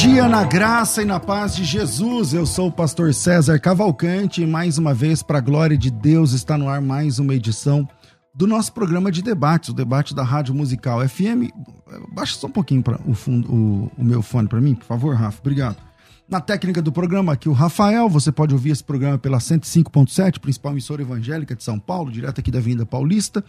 Dia na graça e na paz de Jesus. Eu sou o pastor César Cavalcante e mais uma vez, para a glória de Deus, está no ar mais uma edição do nosso programa de debates, o debate da Rádio Musical FM. Baixa só um pouquinho para o, fundo, o, o meu fone para mim, por favor, Rafa. Obrigado. Na técnica do programa aqui o Rafael, você pode ouvir esse programa pela 105.7, principal emissora evangélica de São Paulo, direto aqui da Avenida Paulista.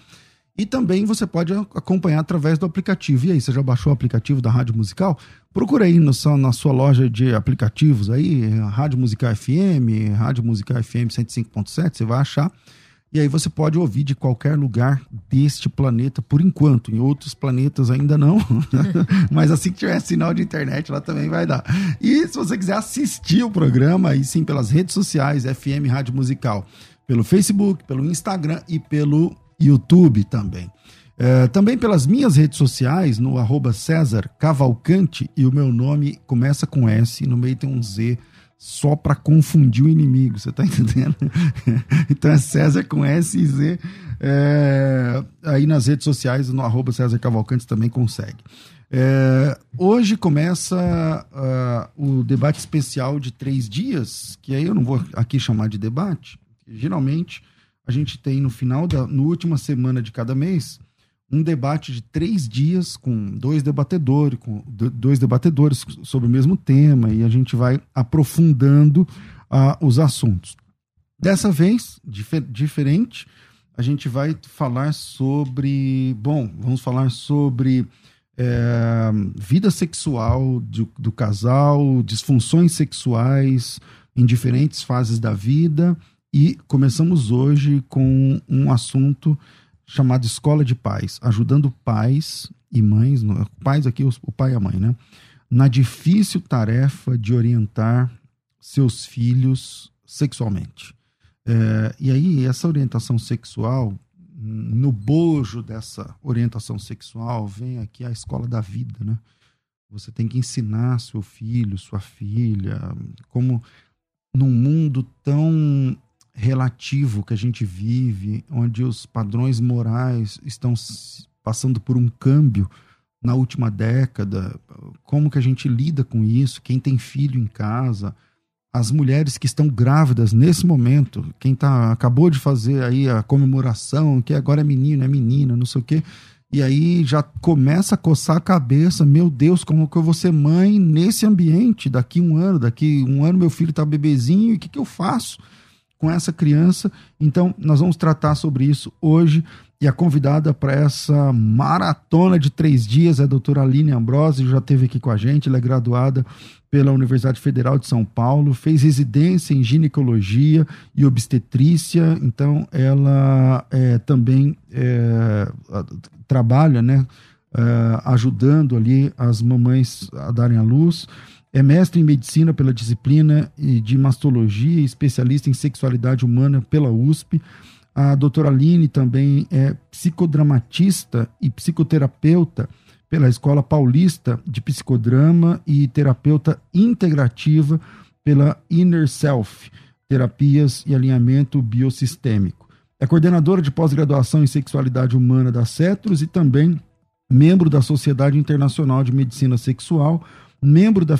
E também você pode acompanhar através do aplicativo. E aí, você já baixou o aplicativo da Rádio Musical? Procura aí no, na sua loja de aplicativos aí, Rádio Musical FM, Rádio Musical FM 105.7, você vai achar. E aí você pode ouvir de qualquer lugar deste planeta, por enquanto. Em outros planetas ainda não. Mas assim que tiver sinal de internet, lá também vai dar. E se você quiser assistir o programa, aí sim pelas redes sociais, FM Rádio Musical. Pelo Facebook, pelo Instagram e pelo YouTube também. É, também pelas minhas redes sociais, no arroba César Cavalcante, e o meu nome começa com S, no meio tem um Z, só para confundir o inimigo, você tá entendendo? então é César com S e Z. É, aí nas redes sociais, no arroba César Cavalcante também consegue. É, hoje começa uh, o debate especial de três dias, que aí eu não vou aqui chamar de debate, geralmente a gente tem no final da no última semana de cada mês um debate de três dias com dois debatedores, com dois debatedores sobre o mesmo tema e a gente vai aprofundando uh, os assuntos. Dessa vez, dif diferente, a gente vai falar sobre, bom, vamos falar sobre é, vida sexual do, do casal, disfunções sexuais em diferentes fases da vida e começamos hoje com um assunto chamado Escola de Pais, ajudando pais e mães, pais aqui, o pai e a mãe, né? Na difícil tarefa de orientar seus filhos sexualmente. É, e aí, essa orientação sexual, no bojo dessa orientação sexual, vem aqui a escola da vida, né? Você tem que ensinar seu filho, sua filha, como num mundo tão relativo que a gente vive, onde os padrões morais estão passando por um câmbio na última década, como que a gente lida com isso, quem tem filho em casa, as mulheres que estão grávidas nesse momento, quem tá, acabou de fazer aí a comemoração, que agora é menino, é menina, não sei o quê, e aí já começa a coçar a cabeça, meu Deus, como que eu vou ser mãe nesse ambiente daqui um ano, daqui um ano meu filho tá bebezinho, e o que que eu faço? Com essa criança. Então, nós vamos tratar sobre isso hoje. E a convidada para essa maratona de três dias é a doutora Aline Ambrose, já esteve aqui com a gente. Ela é graduada pela Universidade Federal de São Paulo, fez residência em ginecologia e obstetrícia, então ela é, também é, trabalha, né, é, ajudando ali as mamães a darem à luz. É mestre em medicina pela disciplina de mastologia e especialista em sexualidade humana pela USP. A doutora Aline também é psicodramatista e psicoterapeuta pela Escola Paulista de Psicodrama e terapeuta integrativa pela Inner Self, terapias e alinhamento biosistêmico. É coordenadora de pós-graduação em sexualidade humana da CETROS e também membro da Sociedade Internacional de Medicina Sexual, membro da,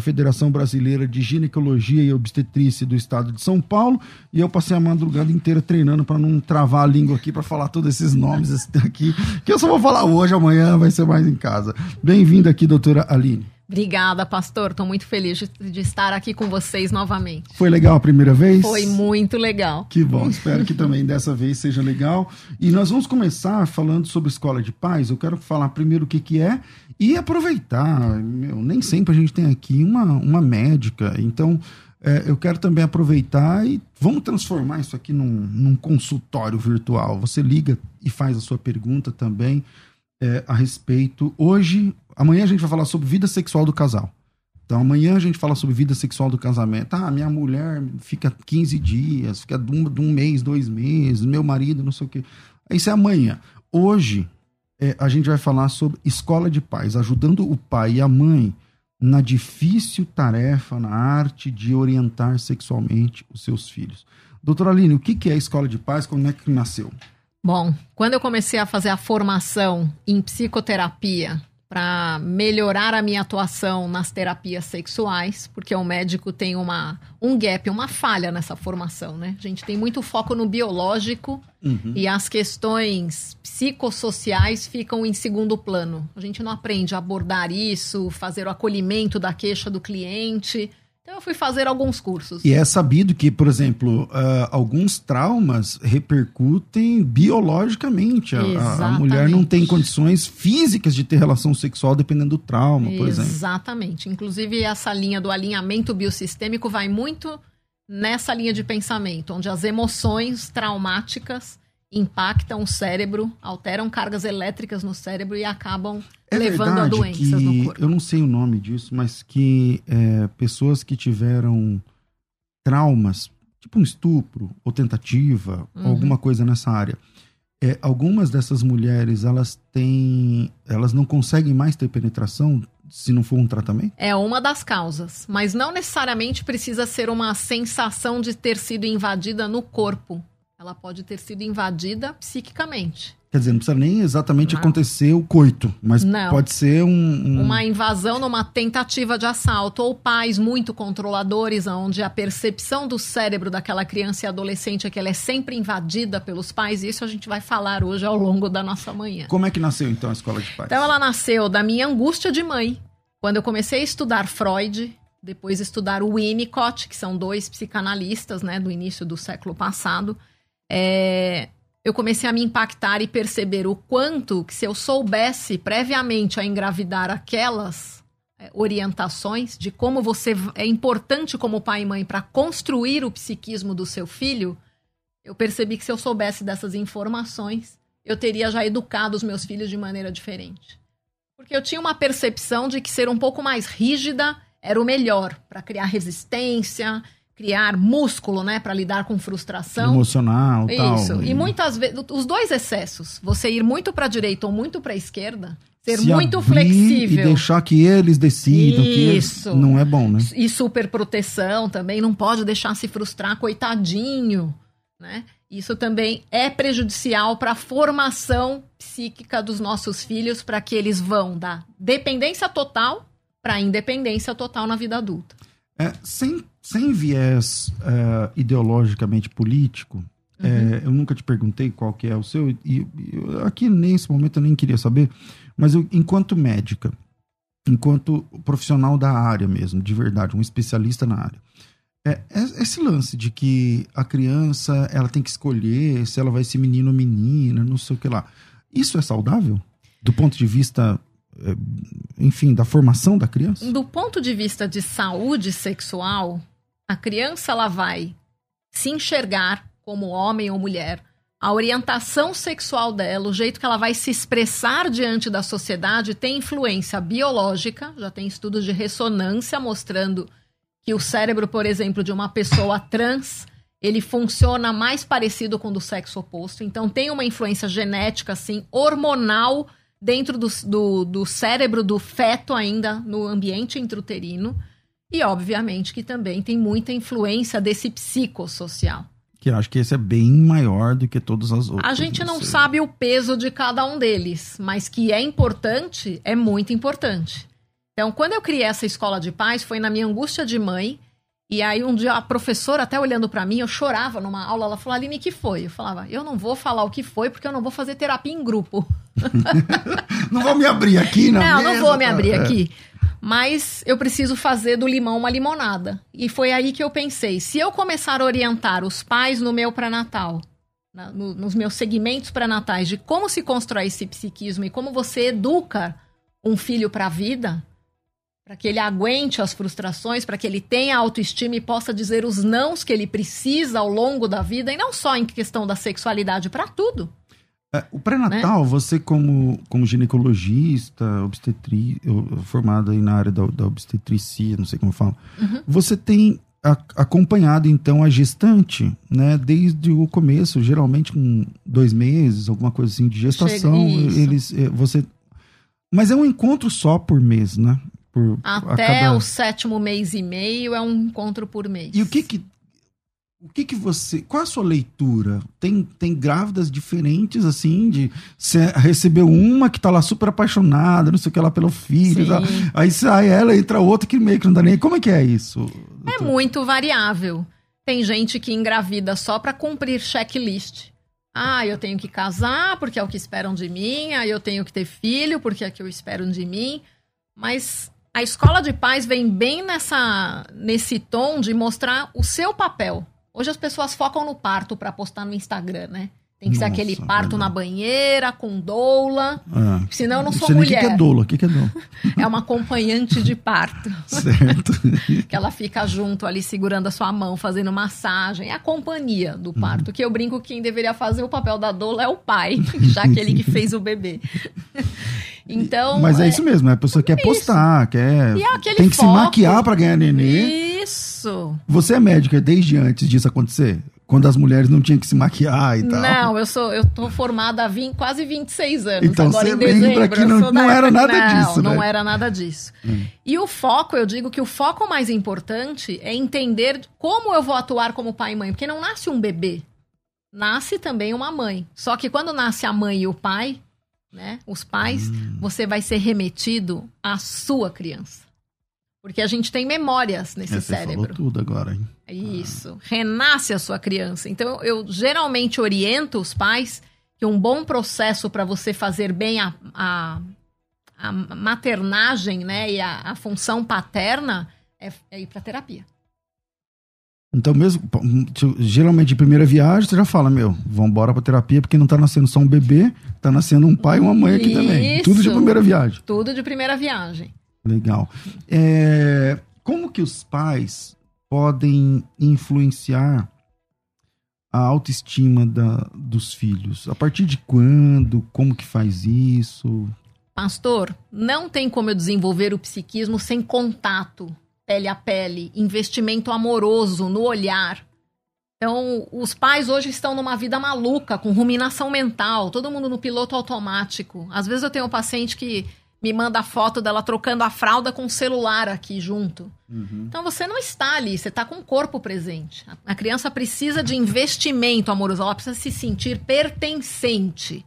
Federação Brasileira de Ginecologia e Obstetrícia do Estado de São Paulo, e eu passei a madrugada inteira treinando para não travar a língua aqui para falar todos esses nomes aqui, que eu só vou falar hoje, amanhã vai ser mais em casa. Bem-vinda aqui, doutora Aline. Obrigada, pastor. Estou muito feliz de, de, estar aqui com vocês novamente. Foi legal a primeira vez? Foi muito legal. Que bom. Espero que também dessa vez seja legal. E nós vamos começar falando sobre escola de paz. Eu quero falar primeiro o que, que é e aproveitar. Meu, nem sempre a gente tem aqui uma, uma médica. Então, é, eu quero também aproveitar e vamos transformar isso aqui num, num consultório virtual. Você liga e faz a sua pergunta também é, a respeito. Hoje, amanhã a gente vai falar sobre vida sexual do casal. Então amanhã a gente fala sobre vida sexual do casamento. Ah, minha mulher fica 15 dias, fica de um, de um mês, dois meses, meu marido, não sei o quê. Isso é amanhã. Hoje é, a gente vai falar sobre escola de pais, ajudando o pai e a mãe na difícil tarefa, na arte de orientar sexualmente os seus filhos. Doutora Aline, o que é a escola de pais? Como é que nasceu? Bom, quando eu comecei a fazer a formação em psicoterapia para melhorar a minha atuação nas terapias sexuais, porque o médico tem uma, um gap, uma falha nessa formação, né? A gente tem muito foco no biológico uhum. e as questões psicossociais ficam em segundo plano. A gente não aprende a abordar isso, fazer o acolhimento da queixa do cliente. Então eu fui fazer alguns cursos. E é sabido que, por exemplo, uh, alguns traumas repercutem biologicamente. A, a, mulher não tem condições físicas de ter relação sexual dependendo do trauma, por exemplo. Exatamente. Inclusive, essa linha do alinhamento biosistêmico vai muito nessa linha de pensamento, onde as emoções traumáticas impactam o cérebro, alteram cargas elétricas no cérebro e acabam é levando a doenças no corpo. Eu não sei o nome disso, mas que é, pessoas que tiveram traumas, tipo um estupro ou tentativa, uhum. ou alguma coisa nessa área, é, algumas dessas mulheres elas têm, elas não conseguem mais ter penetração se não for um tratamento? É uma das causas, mas não necessariamente precisa ser uma sensação de ter sido invadida no corpo ela pode ter sido invadida psiquicamente. Quer dizer, não precisa nem exatamente não. acontecer o coito, mas não. pode ser um, um, Uma invasão numa tentativa de assalto, ou pais muito controladores, onde a percepção do cérebro daquela criança e adolescente é que ela é sempre invadida pelos pais. Isso a gente vai falar hoje ao longo da nossa manhã. Como é que nasceu, então, a escola de pais? Então, ela nasceu da minha angústia de mãe. Quando eu comecei a estudar Freud, depois estudar o Winnicott, que são dois psicanalistas né, do início do século passado é, eu comecei a me impactar e perceber o quanto que se eu soubesse previamente a engravidar aquelas é, orientações de como você é importante como pai e mãe para construir o psiquismo do seu filho, eu percebi que se eu soubesse dessas informações, eu teria já educado os meus filhos de maneira diferente. Porque eu tinha uma percepção de que ser um pouco mais rígida era o melhor para criar resistência, criar músculo, né, para lidar com frustração emocional, Isso. Tal, e... e muitas vezes os dois excessos, você ir muito para direita ou muito para esquerda, ser Se muito flexível e deixar que eles decidam Isso. que eles... não é bom, né? E superproteção também, não pode deixar se frustrar, coitadinho, né? Isso também é prejudicial para a formação psíquica dos nossos filhos, para que eles vão da dependência total para independência total na vida adulta. É, sem, sem viés uh, ideologicamente político, uhum. é, eu nunca te perguntei qual que é o seu, e, aqui nesse momento eu nem queria saber, mas eu, enquanto médica, enquanto profissional da área mesmo, de verdade, um especialista na área, é, é, esse lance de que a criança ela tem que escolher se ela vai ser menino ou menina, não sei o que lá. Isso é saudável? Do ponto de vista é, enfim, da formação da criança? Do ponto de vista de saúde sexual, a criança ela vai se enxergar como homem ou mulher, a orientação sexual dela, o jeito que ela vai se expressar diante da sociedade tem influência biológica, já tem estudos de ressonância mostrando que o cérebro, por exemplo, de uma pessoa trans, ele funciona mais parecido com o do sexo oposto, então tem uma influência genética assim, hormonal dentro do, do, do cérebro do feto ainda no ambiente intrauterino. E, obviamente, que também tem muita influência desse psicossocial. Que eu acho que esse é bem maior do que todas as outras. A gente não sabe o peso de cada um deles, mas que é importante, é muito importante. Então, quando eu criei essa escola de paz, foi na minha angústia de mãe e aí um dia a professora até olhando para mim, eu chorava numa aula, ela falou: "Aline, que foi?" Eu falava: "Eu não vou falar o que foi porque eu não vou fazer terapia em grupo." não vou me abrir aqui, não. Não, mesa, não vou me abrir é. aqui. Mas eu preciso fazer do limão uma limonada. E foi aí que eu pensei, se eu começar a orientar os pais no meu pré-natal, no, nos meus segmentos pré-natais de como se constrói esse psiquismo e como você educa um filho para a vida, para que ele aguente as frustrações, para que ele tenha autoestima e possa dizer os nãos que ele precisa ao longo da vida, e não só em questão da sexualidade, para tudo. É, o pré-natal, né? você como, como ginecologista, obstetri, formado aí na área da, da obstetricia, não sei como fala, uhum. você tem a, acompanhado então a gestante, né, desde o começo, geralmente com dois meses, alguma coisa assim de gestação, eles, eh, você, mas é um encontro só por mês, né? Por, Até cada... o sétimo mês e meio é um encontro por mês. E o que que o que que você. Qual a sua leitura? Tem, tem grávidas diferentes, assim, de. Você recebeu uma que tá lá super apaixonada, não sei o que lá pelo filho. Tá? Aí sai ela, entra outra que meio que não dá nem. Como é que é isso? É muito variável. Tem gente que engravida só para cumprir checklist. Ah, eu tenho que casar porque é o que esperam de mim. Ah, eu tenho que ter filho porque é o que esperam de mim. Mas a escola de pais vem bem nessa nesse tom de mostrar o seu papel Hoje as pessoas focam no parto para postar no Instagram, né? Tem que Nossa, ser aquele parto na banheira, com doula. É. Senão eu não sou mulher. O que, que é doula? O que, que é doula? é uma acompanhante de parto. Certo. que ela fica junto ali, segurando a sua mão, fazendo massagem. É a companhia do parto. Uhum. Que eu brinco que quem deveria fazer o papel da doula é o pai, já aquele que fez o bebê. Então. Mas é, é, isso mesmo, a pessoa quer postar, quer. É tem que foco. se maquiar para ganhar nenê. Isso. Você é médica desde antes disso acontecer? Quando as mulheres não tinham que se maquiar e tal. Não, eu sou, eu tô formada há 20, quase 26 anos. Então agora você em lembra que não, não era nada não, disso, né? Não era nada disso. Hum. E o foco, eu digo que o foco mais importante é entender como eu vou atuar como pai e mãe. Porque não nasce um bebê. Nasce também uma mãe. Só que quando nasce a mãe e o pai, né? Os pais, hum. você vai ser remetido à sua criança. Porque a gente tem memórias nesse é, cérebro. Você falou tudo agora, hein? Isso. Ah. Renasce a sua criança. Então, eu geralmente oriento os pais que um bom processo para você fazer bem a, a, a, maternagem, né, e a, a função paterna é, é ir para terapia. Então, mesmo, geralmente, de primeira viagem, você já fala, meu, vamos embora pra terapia, porque não tá nascendo só um bebê, tá nascendo um pai e uma mãe aqui Isso. também. Tudo de primeira viagem. Tudo de primeira viagem. Legal. É, como que os pais podem influenciar a autoestima da, dos filhos? A partir de quando? Como que faz isso? Pastor, não tem como eu desenvolver o psiquismo sem contato, pele a pele, investimento amoroso no olhar. Então, os pais hoje estão numa vida maluca, com ruminação mental, todo mundo no piloto automático. Às vezes eu tenho um paciente que me manda a foto dela trocando a fralda com o celular aqui junto. Uhum. Então você não está ali, você está com o corpo presente. A criança precisa de investimento amoroso, ela precisa se sentir pertencente.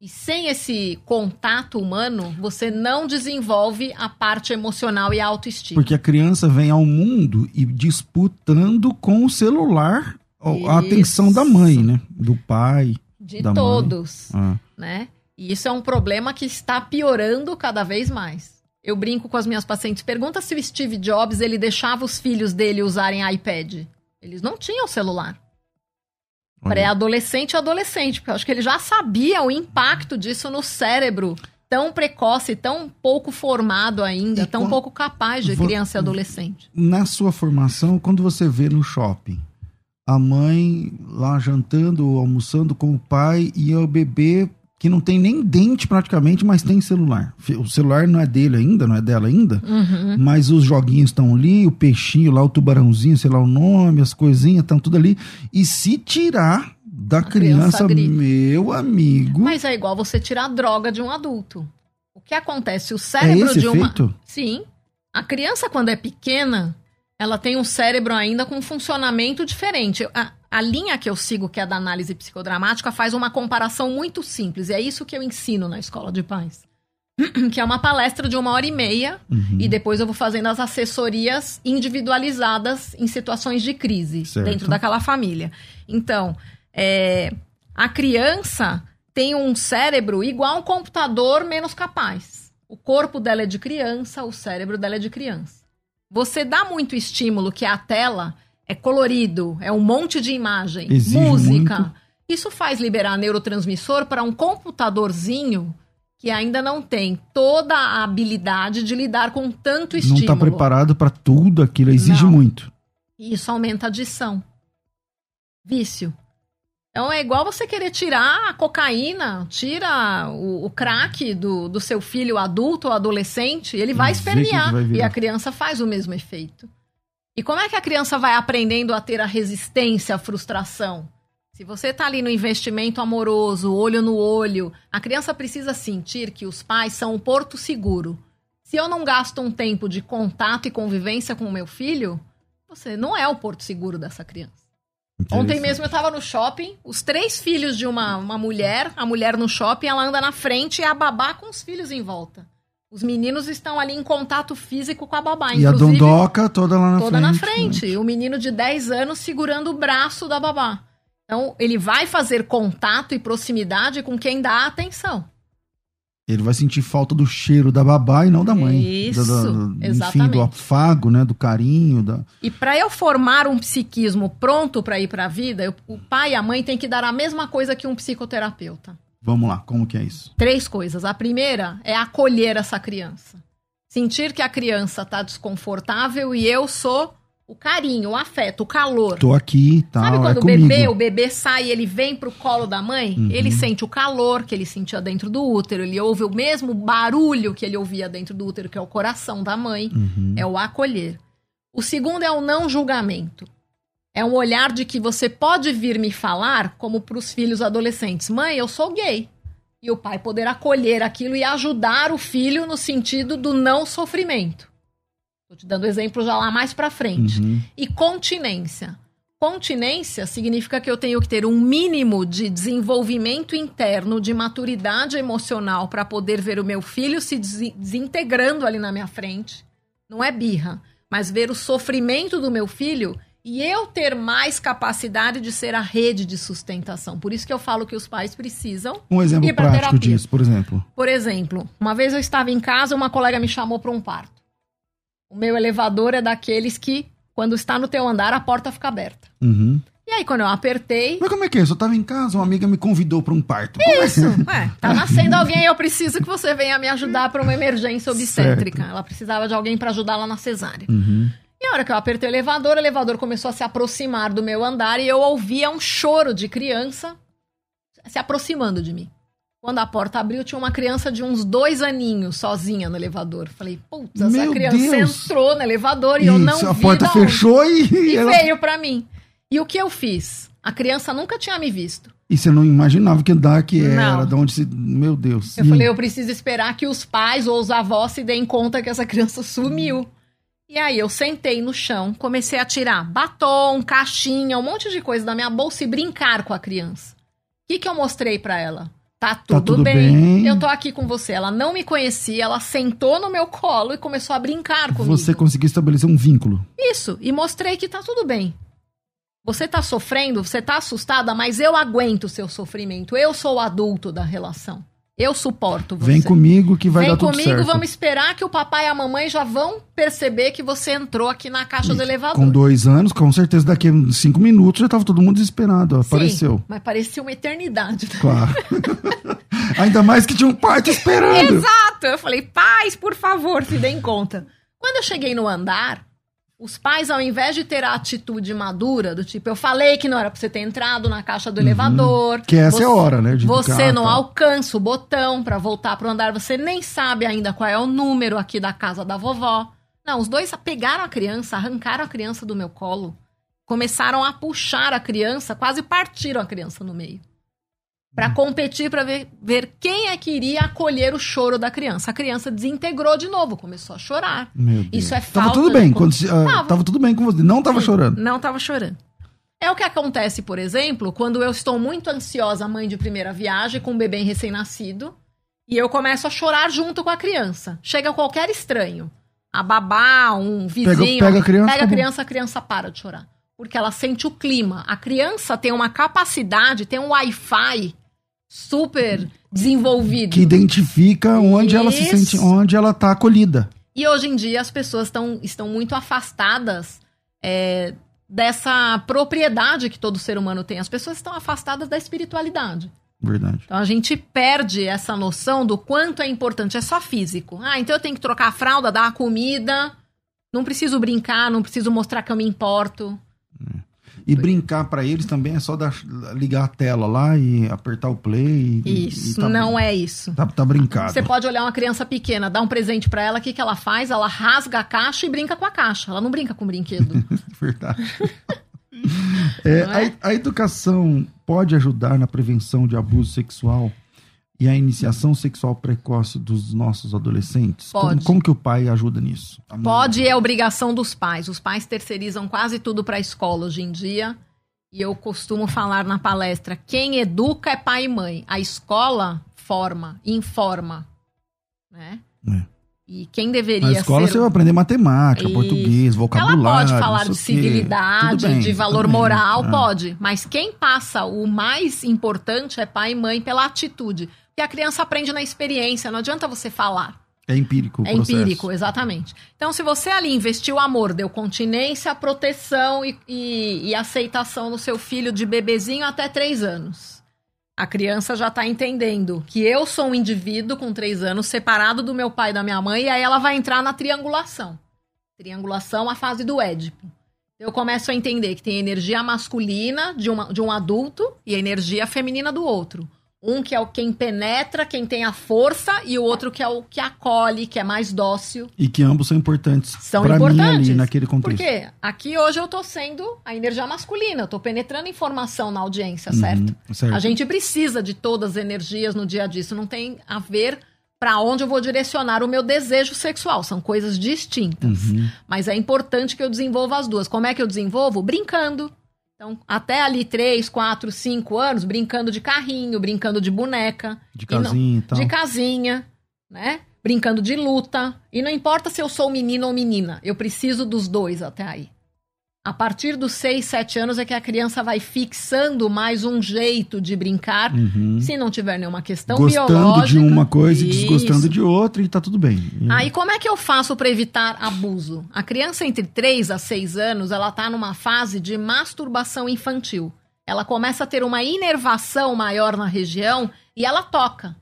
E sem esse contato humano, você não desenvolve a parte emocional e a autoestima. Porque a criança vem ao mundo e disputando com o celular a atenção da mãe, né? Do pai. De todos. Ah. Né? E isso é um problema que está piorando cada vez mais. Eu brinco com as minhas pacientes, pergunta se o Steve Jobs ele deixava os filhos dele usarem iPad. Eles não tinham celular. Pré-adolescente e adolescente, porque eu acho que ele já sabia o impacto disso no cérebro tão precoce, tão pouco formado ainda, e tão quando... pouco capaz de criança e adolescente. Na sua formação, quando você vê no shopping a mãe lá jantando ou almoçando com o pai e o bebê que não tem nem dente praticamente, mas tem celular. O celular não é dele ainda, não é dela ainda, uhum. mas os joguinhos estão ali, o peixinho lá, o tubarãozinho, sei lá o nome, as coisinhas estão tudo ali. E se tirar da criança, criança meu amigo. Mas é igual você tirar a droga de um adulto. O que acontece? O cérebro é de uma. Efeito? Sim. A criança, quando é pequena, ela tem um cérebro ainda com um funcionamento diferente. A, a linha que eu sigo, que é da análise psicodramática, faz uma comparação muito simples. E é isso que eu ensino na escola de pais. que é uma palestra de uma hora e meia. Uhum. E depois eu vou fazendo as assessorias individualizadas em situações de crise certo. dentro daquela família. Então, é, a criança tem um cérebro igual a um computador menos capaz. O corpo dela é de criança, o cérebro dela é de criança. Você dá muito estímulo, que é a tela é colorido, é um monte de imagem, Exige música. Muito. Isso faz liberar neurotransmissor para um computadorzinho que ainda não tem toda a habilidade de lidar com tanto Não estímulo. está preparado para tudo aquilo, exige Não. muito. E isso aumenta a adição. Vício. Então é igual você querer tirar a cocaína, tira o, o crack do, do seu filho adulto ou adolescente, ele vai espernear. vai e a criança faz o mesmo efeito. E como é que a criança vai aprendendo a ter a resistência à frustração? Se você tá ali no investimento amoroso, olho no olho, a criança precisa sentir que os pais são um porto seguro. Se eu não gasto um tempo de contato e convivência com o meu filho, você não é o porto seguro dessa criança. Ontem mesmo eu tava no shopping, os três filhos de uma, uma mulher, a mulher no shopping, ela anda na frente e a babá com os filhos em volta. Os meninos estão ali em contato físico com a babá. E a dondoca toda lá na toda frente. na né? frente. O menino de 10 anos segurando o braço da babá. Então, ele vai fazer contato e proximidade com quem dá atenção. Ele vai sentir falta do cheiro da babá e não da mãe. Isso, Da- da- Enfim, exatamente. do afago, né? Do carinho. Da... E para eu formar um psiquismo pronto para ir para a vida, eu- o pai e a mãe têm que dar a mesma coisa que um psicoterapeuta. Vamos lá, como que é isso? Três coisas. A primeira é acolher essa criança. Sentir que a criança tá desconfortável e eu sou o carinho, o afeto, o calor. Tô aqui, tal, Sabe é quando o comigo. bebê, o bebê sai e ele vem pro colo da mãe? Uhum. Ele sente o calor que ele sentia dentro do útero, ele ouve o mesmo barulho que ele ouvia dentro do útero, que é o coração da mãe. Uhum. É o acolher. O segundo é o não julgamento. É um olhar de que você pode vir me falar, como para os filhos adolescentes: mãe, eu sou gay. E o pai poder acolher aquilo e ajudar o filho no sentido do não sofrimento. Estou te dando exemplo já lá mais para frente. Uhum. E continência. Continência significa que eu tenho que ter um mínimo de desenvolvimento interno, de maturidade emocional para poder ver o meu filho se des- desintegrando ali na minha frente. Não é birra, mas ver o sofrimento do meu filho e eu ter mais capacidade de ser a rede de sustentação. Por isso que eu falo que os pais precisam. Um exemplo prático terapia. disso, por exemplo. Por exemplo, uma vez eu estava em casa, uma colega me chamou para um parto. O meu elevador é daqueles que, quando está no teu andar, a porta fica aberta. Uhum. E aí, quando eu apertei. Mas como é que é? Eu tava em casa, uma amiga me convidou para um parto. Como é? Isso, ué, tá nascendo alguém, eu preciso que você venha me ajudar para uma emergência obstétrica. Ela precisava de alguém para ajudá-la na cesárea. Uhum. E a hora que eu apertei o elevador, o elevador começou a se aproximar do meu andar e eu ouvia um choro de criança se aproximando de mim. Quando a porta abriu, tinha uma criança de uns dois aninhos sozinha no elevador. Falei, putz, essa Meu criança Deus. entrou no elevador e eu não Isso, a vi porta da onde. fechou e, E ela... veio pra mim. E o que eu fiz? A criança nunca tinha me visto. E você não imaginava que andar que era, Não. de onde se... Meu Deus. Eu E- falei, eu preciso esperar que os pais ou os avós se deem conta que essa criança sumiu. E aí eu sentei no chão, comecei a tirar batom, caixinha, um monte de coisa da minha bolsa e brincar com a criança. O que, que eu mostrei pra ela? Tá tudo, tudo bem. bem. Eu tô aqui com você. Ela não me conhecia, ela sentou no meu colo e começou a brincar comigo. Você conseguiu estabelecer um vínculo. Isso, e mostrei que tá tudo bem. Você tá sofrendo, você tá assustada, mas eu aguento o seu sofrimento. Eu sou o adulto da relação. Eu suporto você. Vem comigo que vai Vem dar tudo comigo, certo. vamos esperar que o papai e a mamãe já vão perceber que você entrou aqui na caixa do elevador. Com dois anos, com certeza daqui a cinco minutos já tava todo mundo desesperado. ó, Sim, Apareceu. Mas parecia uma eternidade. Claro. Ainda mais que tinha um parto esperando. Exato! Eu falei, pais, por favor, se deem conta. Quando eu cheguei no andar, os pais, ao invés de ter a atitude madura, do tipo, eu falei que não era pra você ter entrado na caixa do elevador. Uhum. Que essa você, é a hora, né? de Você educar, não tal. alcança o botão pra voltar pro andar, você nem sabe ainda qual é o número aqui da casa da vovó. Não, os dois pegaram a criança, arrancaram a criança do meu colo, começaram a puxar a criança, quase partiram a criança no meio. Pra Hum. competir pra ver, ver quem é que iria acolher o choro da criança. A criança desintegrou de novo, começou a chorar. Isso é Tava falta tudo bem. Quando, se- ah, Tava. tava tudo bem com você. Não tava chorando. Não tava chorando. É o que acontece, por exemplo, quando eu estou muito ansiosa, mãe de primeira viagem, com um bebê recém-nascido, e eu começo a chorar junto com a criança. Chega qualquer estranho, a babá, um vizinho, pega a criança, pega a criança, a criança para de chorar. Porque ela sente o clima. A criança tem uma capacidade, tem um Wi-Fi super desenvolvido. Que identifica onde ela se Isso. sente, onde ela tá acolhida. E hoje em dia as pessoas tão, estão muito afastadas é, dessa propriedade que todo ser humano tem. As pessoas estão afastadas da espiritualidade. Verdade. Então a gente perde essa noção do quanto é importante. É só físico. Ah, então eu tenho que trocar a fralda, dar a comida. Não preciso brincar, não preciso mostrar que eu me importo. E brincar para eles também é só dar, ligar a tela lá e apertar o play. E, Isso, e tá, não é isso. Tá, tá brincado. Você pode olhar uma criança pequena, dar um presente para ela, o que, que ela faz? Ela rasga a caixa e brinca com a caixa. Ela não brinca com o brinquedo. Verdade. é, é? A, a educação pode ajudar na prevenção de abuso sexual e a iniciação sexual precoce dos nossos adolescentes? Como, Pode. como que o pai ajuda nisso? Pode é obrigação dos pais. Os pais terceirizam quase tudo para a escola hoje em dia. E eu costumo falar na palestra: quem educa é pai e mãe. A escola forma, informa. Né? É. E quem deveria Na escola ser. você vai aprender matemática, Isso. português, Ela vocabulário. pode falar de civilidade, bem, de valor bem. moral, Ah. pode. Mas quem passa o mais importante é pai e mãe pela atitude. Porque a criança aprende na experiência, não adianta você falar. É empírico o É processo. empírico, exatamente. Então, se você ali investiu amor, deu continência, proteção e, e- e aceitação no seu filho de bebezinho até três anos. A criança já tá entendendo que eu sou um indivíduo com três anos, separado do meu pai e da minha mãe, e aí ela vai entrar na triangulação. Triangulação, a fase do Édipo. Eu começo a entender que tem energia masculina de, uma, de um adulto e a energia feminina do outro. Um que é o quem penetra, quem tem a força, e o outro que é o que acolhe, que é mais dócil. E que ambos são importantes São pra mim importantes. ali naquele contexto. Porque aqui hoje eu tô sendo a energia masculina, eu tô penetrando informação na audiência, certo? Uhum, certo. A gente precisa de todas as energias no dia a dia. Isso não tem a ver para onde eu vou direcionar o meu desejo sexual. São coisas distintas. Uhum. Mas é importante que eu desenvolva as duas. Como é que eu desenvolvo? Brincando. Então, até ali 3, 4, 5 anos, brincando de carrinho, brincando de boneca. De casinha e tal. de casinha, né? Brincando de luta. E não importa se eu sou menino ou menina, eu preciso dos dois até aí. A partir dos 6, 7 anos é que a criança vai fixando mais um jeito de brincar, Uhum. se não tiver nenhuma questão Gostando biológica. de uma coisa e Isso. desgostando de outra e tá tudo bem. E- Aí como é que eu faço para evitar abuso? A criança entre 3 a 6 anos, ela tá numa fase de masturbação infantil. Ela começa a ter uma inervação maior na região e ela toca.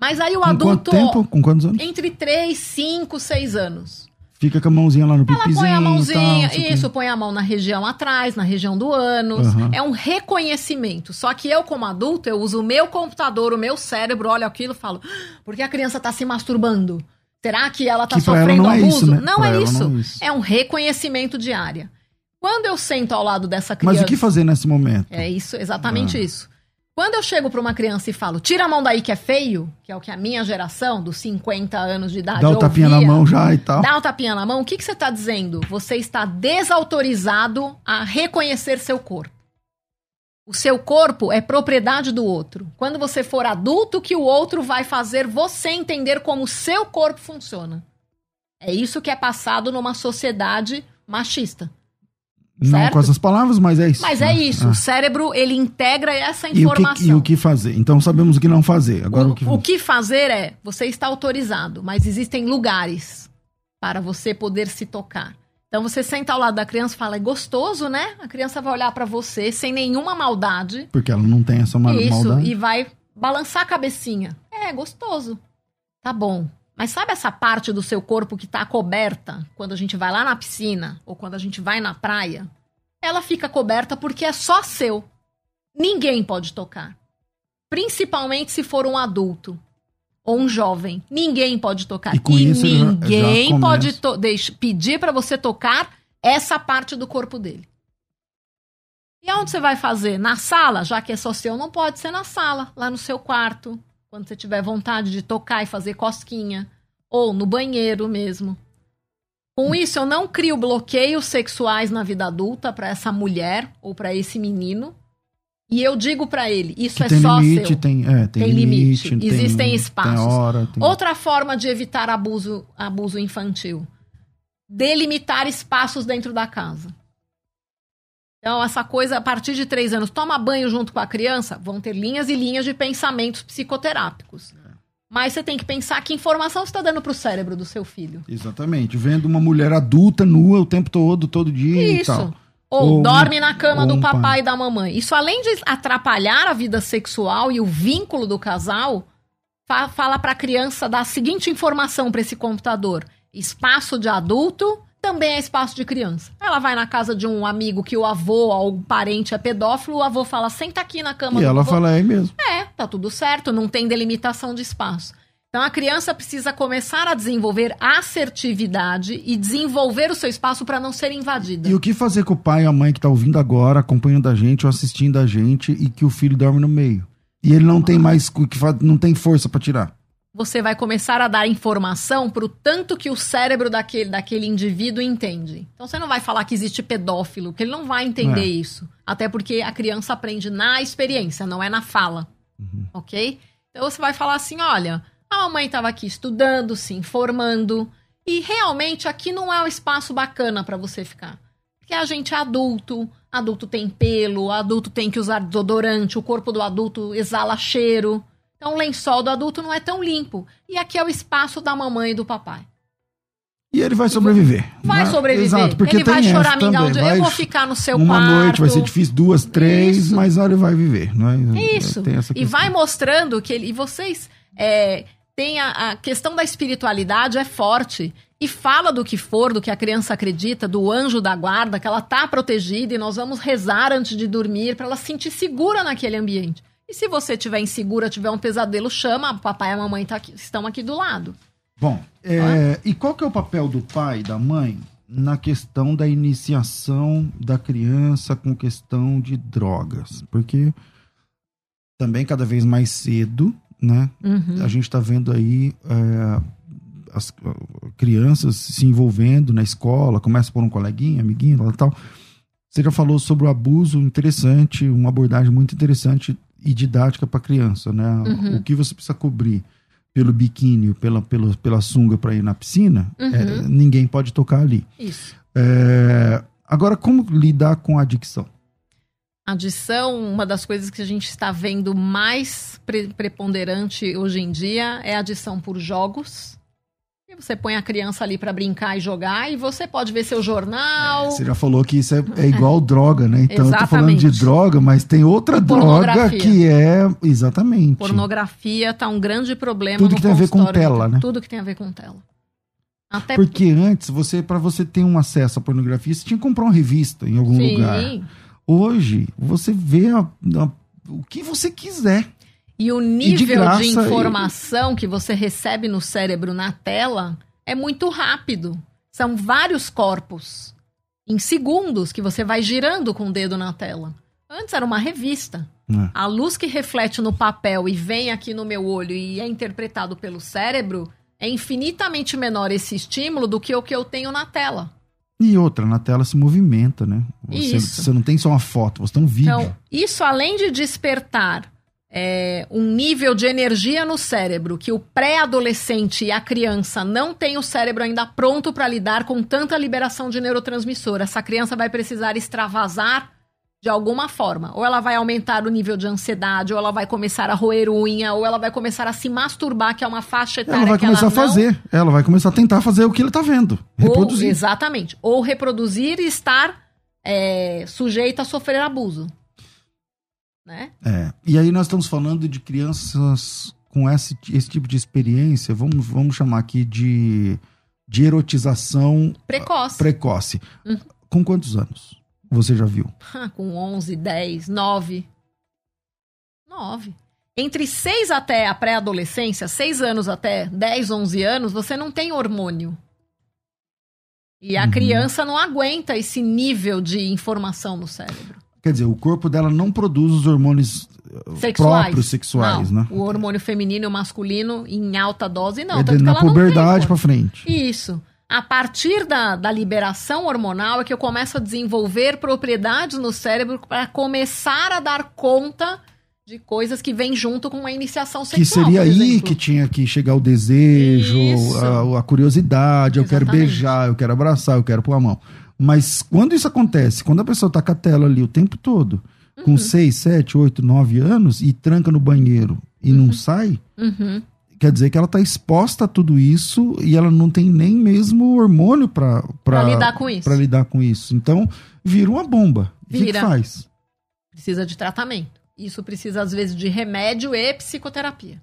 Mas aí o Com adulto quanto tempo? Com quantos anos? entre 3, 5, 6 anos. Fica com a mãozinha lá no Ela pipizinho põe a mãozinha, tal, isso, põe a mão na região atrás, na região do ânus. Aham. É um reconhecimento. Só que eu, como adulto, eu uso o meu computador, o meu cérebro, olho aquilo e falo, "Ah, por que a criança tá se masturbando? Será que ela tá Que pra ela sofrendo não é abuso? isso, né? Não é ela isso. não é isso. É um reconhecimento de área. Quando eu sento ao lado dessa criança. Mas o que fazer nesse momento? É isso, exatamente Ah. isso. Quando eu chego pra uma criança e falo, tira a mão daí que é feio, que é o que a minha geração, dos 50 anos de idade, Dá o tapinha na ouvia, mão já e tal. Dá o tapinha na mão, o que, que você está dizendo? Você está desautorizado a reconhecer seu corpo. O seu corpo é propriedade do outro. Quando você for adulto, que o outro vai fazer você entender como o seu corpo funciona. É isso que é passado numa sociedade machista. Não certo? com essas palavras, mas é isso. Mas é né? isso, Ah. o cérebro ele integra essa E o, que, informação. e o que fazer? Então sabemos o que não fazer. Agora o, O, que o que fazer é, você está autorizado, mas existem lugares para você poder se tocar. Então você senta ao lado da criança e fala, é gostoso, né? A criança vai olhar para você sem nenhuma maldade. Porque ela não tem essa Isso, maldade. e vai balançar a cabecinha. É, gostoso. Tá bom. Mas sabe essa parte do seu corpo que tá coberta quando a gente vai lá na piscina ou quando a gente vai na praia? Ela fica coberta porque é só seu. Ninguém pode tocar. Principalmente se for um adulto ou um jovem. Ninguém pode tocar. E com isso já- já ninguém pode to- deix- pedir para você tocar essa parte do corpo dele. E aonde você vai fazer? Na sala? Já que é só seu, não pode ser na sala, lá no seu quarto. Quando você tiver vontade de tocar e fazer cosquinha. Ou no banheiro mesmo. Com isso, eu não crio bloqueios sexuais na vida adulta para essa mulher ou para esse menino. E eu digo para ele: isso Que é tem só limite, seu. tem, é, tem, Tem limite, limite, tem- existem Tem espaços. hora, tem... Outra forma de evitar abuso, abuso infantil: delimitar espaços dentro da casa. Então, essa coisa, a partir de três anos, toma banho junto com a criança, vão ter linhas e linhas de pensamentos psicoterápicos. Mas você tem que pensar que informação você está dando para o cérebro do seu filho. Exatamente. Vendo uma mulher adulta nua o tempo todo, todo dia e Isso. tal. Ou, Ou dorme um- na cama do papai pai. e da mamãe. Isso, além de atrapalhar a vida sexual e o vínculo do casal, fa- fala pra criança dar a seguinte informação pra esse computador: espaço de adulto também é espaço de criança. Ela vai na casa de um amigo que o avô ou um parente é pedófilo, o avô fala: senta aqui na cama E ela avô. fala, é mesmo. É, tá tudo certo, não tem delimitação de espaço. Então a criança precisa começar a desenvolver assertividade e desenvolver o seu espaço para não ser invadida. E o que fazer com o pai e a mãe que tá ouvindo agora, acompanhando a gente ou assistindo a gente e que o filho dorme no meio? E ele não tem mais, não tem força pra tirar. Você vai começar a dar informação pro tanto que o cérebro daquele, daquele indivíduo entende. Então você não vai falar que existe pedófilo, que ele não vai entender É. isso. Até porque a criança aprende na experiência, não é na fala. Uhum. Ok? Então você vai falar assim: olha, a mamãe estava aqui estudando, se informando. E realmente aqui não é um espaço bacana para você ficar. Porque a gente é adulto, adulto tem pelo, adulto tem que usar desodorante, o corpo do adulto exala cheiro. Então o lençol do adulto não é tão limpo. E aqui é o espaço da mamãe e do papai. E ele vai sobreviver. Vai né? sobreviver. Exato, porque ele vai chorar mingau de Vai- eu vou ficar no seu Uma quarto. noite vai ser difícil, duas, três, Isso. mas olha, ele vai viver. Não é? Isso. E vai mostrando que ele. E vocês. É, tem a, a questão da espiritualidade é forte. E fala do que for, do que a criança acredita, do anjo da guarda, que ela tá protegida e nós vamos rezar antes de dormir para ela se sentir segura naquele ambiente. E se você estiver insegura, tiver um pesadelo, chama, o papai e a mamãe tá aqui- estão aqui do lado. Bom, é, e qual que é o papel do pai e da mãe na questão da iniciação da criança com questão de drogas? Porque também cada vez mais cedo, né? Uhum. A gente está vendo aí é, as crianças se envolvendo na escola, começa por um coleguinha, amiguinho, tal, tal. Você já falou sobre o abuso interessante, uma abordagem muito interessante e didática para criança, né? Uhum. O que você precisa cobrir pelo biquíni, pela, pela, pela sunga para ir na piscina, Uhum. é, ninguém pode tocar ali. Isso. É, agora, como lidar com a adicção? Adição, uma das coisas que a gente está vendo mais pre- preponderante hoje em dia é a adição por jogos. E você põe a criança ali para brincar e jogar e você pode ver seu jornal. Você já falou que isso é, é igual droga, né? Então eu tô falando de Exatamente. droga, mas tem outra droga que é exatamente. Pornografia tá um grande problema Tudo que tem a ver com tela, né? Tudo que tem a ver com tela. Até Porque antes, você para você ter um acesso à pornografia, você tinha que comprar uma revista em algum Sim. lugar. Hoje, você vê a- a- o que você quiser. E o nível de, graça, e- informação que você recebe no cérebro na tela é muito rápido. São vários corpos em segundos que você vai girando com o dedo na tela. Antes era uma revista. né? A luz que reflete no papel e vem aqui no meu olho e é interpretado pelo cérebro é infinitamente menor esse estímulo do que o que eu tenho na tela. E outra, na tela se movimenta, né? Você, Isso. você não tem só uma foto, você tem um vídeo. Então, isso além de despertar é, um nível de energia no cérebro que o pré-adolescente e a criança não tem o cérebro ainda pronto para lidar com tanta liberação de neurotransmissor. Essa criança vai precisar extravasar de alguma forma. Ou ela vai aumentar o nível de ansiedade, ou ela vai começar a roer unha, ou ela vai começar a se masturbar, que é uma faixa etária ela vai começar ela a não fazer. Ela vai começar a tentar fazer o que ele tá vendo. Reproduzir. ou, exatamente. Ou reproduzir e estar é, sujeito a sofrer abuso. Né? É. E aí nós estamos falando de crianças com esse, esse tipo de experiência, vamos, vamos chamar aqui de, de erotização Precoce. precoce. Hum. Com quantos anos? Você já viu? Ah, Com 11, 10, 9. 9. Entre 6 até a pré-adolescência, 6 anos até 10, 11 anos, você não tem hormônio. E a Uhum. criança não aguenta esse nível de informação no cérebro. Quer dizer, o corpo dela não produz os hormônios eh, Sexuais. próprios sexuais, não, né? O hormônio feminino e o masculino em alta dose, não. é de- na puberdade pra frente. Isso. A partir da, da liberação hormonal é que eu começo a desenvolver propriedades no cérebro para começar a dar conta de coisas que vêm junto com a iniciação Que sexual. seria por aí que tinha que chegar o desejo, a, a curiosidade, eu quero Exatamente. beijar, eu quero abraçar, eu quero pôr a mão. Mas quando isso acontece, quando a pessoa tá com a tela ali o tempo todo, com Uhum. 6, 7, 8, 9 anos, e tranca no banheiro e não sai, Uhum. quer dizer que ela está exposta a tudo isso e ela não tem nem mesmo hormônio para lidar com isso. Para lidar com isso. Então, vira uma bomba. Vira. O que, que faz? Precisa de tratamento. Isso precisa, às vezes, de remédio e psicoterapia.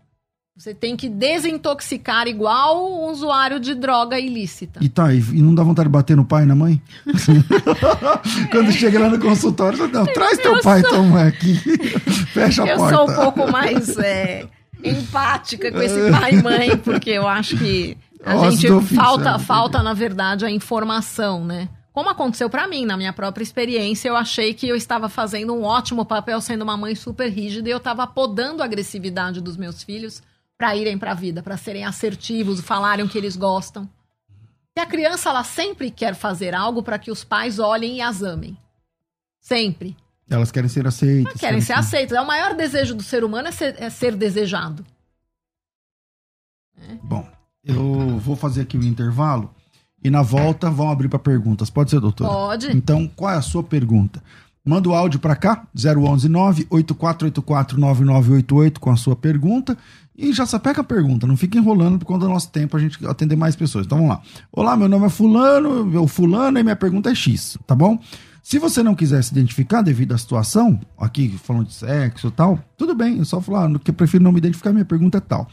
Você tem que desintoxicar igual um usuário de droga ilícita. E tá, e não dá vontade de bater no pai e na mãe? Quando é. chega lá no consultório, você não, traz teu pai sou... então aqui. Fecha a eu porta. Eu sou um pouco mais é, empática com esse pai e mãe, porque eu acho que a gente falta, falta, na verdade, a informação, né? Como aconteceu para mim, na minha própria experiência, eu achei que eu estava fazendo um ótimo papel sendo uma mãe super rígida e eu estava podando a agressividade dos meus filhos para irem para a vida, para serem assertivos, falarem o que eles gostam. E a criança, ela sempre quer fazer algo para que os pais olhem e as amem. Sempre. Elas querem ser aceitas. Elas querem ser aceitas. É o maior desejo do ser humano é ser, é ser desejado. É. Bom, eu vou fazer aqui o um intervalo. E na volta vão abrir para perguntas. Pode ser, doutor? Pode. Então, qual é a sua pergunta? Manda o áudio para cá, 011 8484 9988 com a sua pergunta. E já sapeca a pergunta, não fica enrolando por conta do nosso tempo a gente atender mais pessoas. Então vamos lá. Olá, meu nome é Fulano, meu Fulano e minha pergunta é X, tá bom? Se você não quiser se identificar devido à situação, aqui falando de sexo e tal, tudo bem, é só falar, ah, que eu prefiro não me identificar, minha pergunta é tal.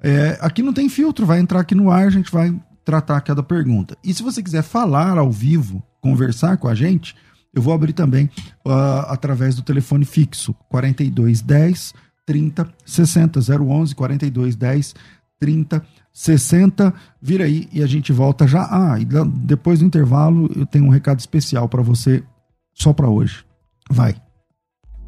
É, aqui não tem filtro, vai entrar aqui no ar, a gente vai tratar cada pergunta. E se você quiser falar ao vivo, conversar com a gente, eu vou abrir também uh, através do telefone fixo 4210 30 60 011 4210 30 60. Vira aí e a gente volta já. Ah, e depois do intervalo eu tenho um recado especial para você só para hoje. Vai.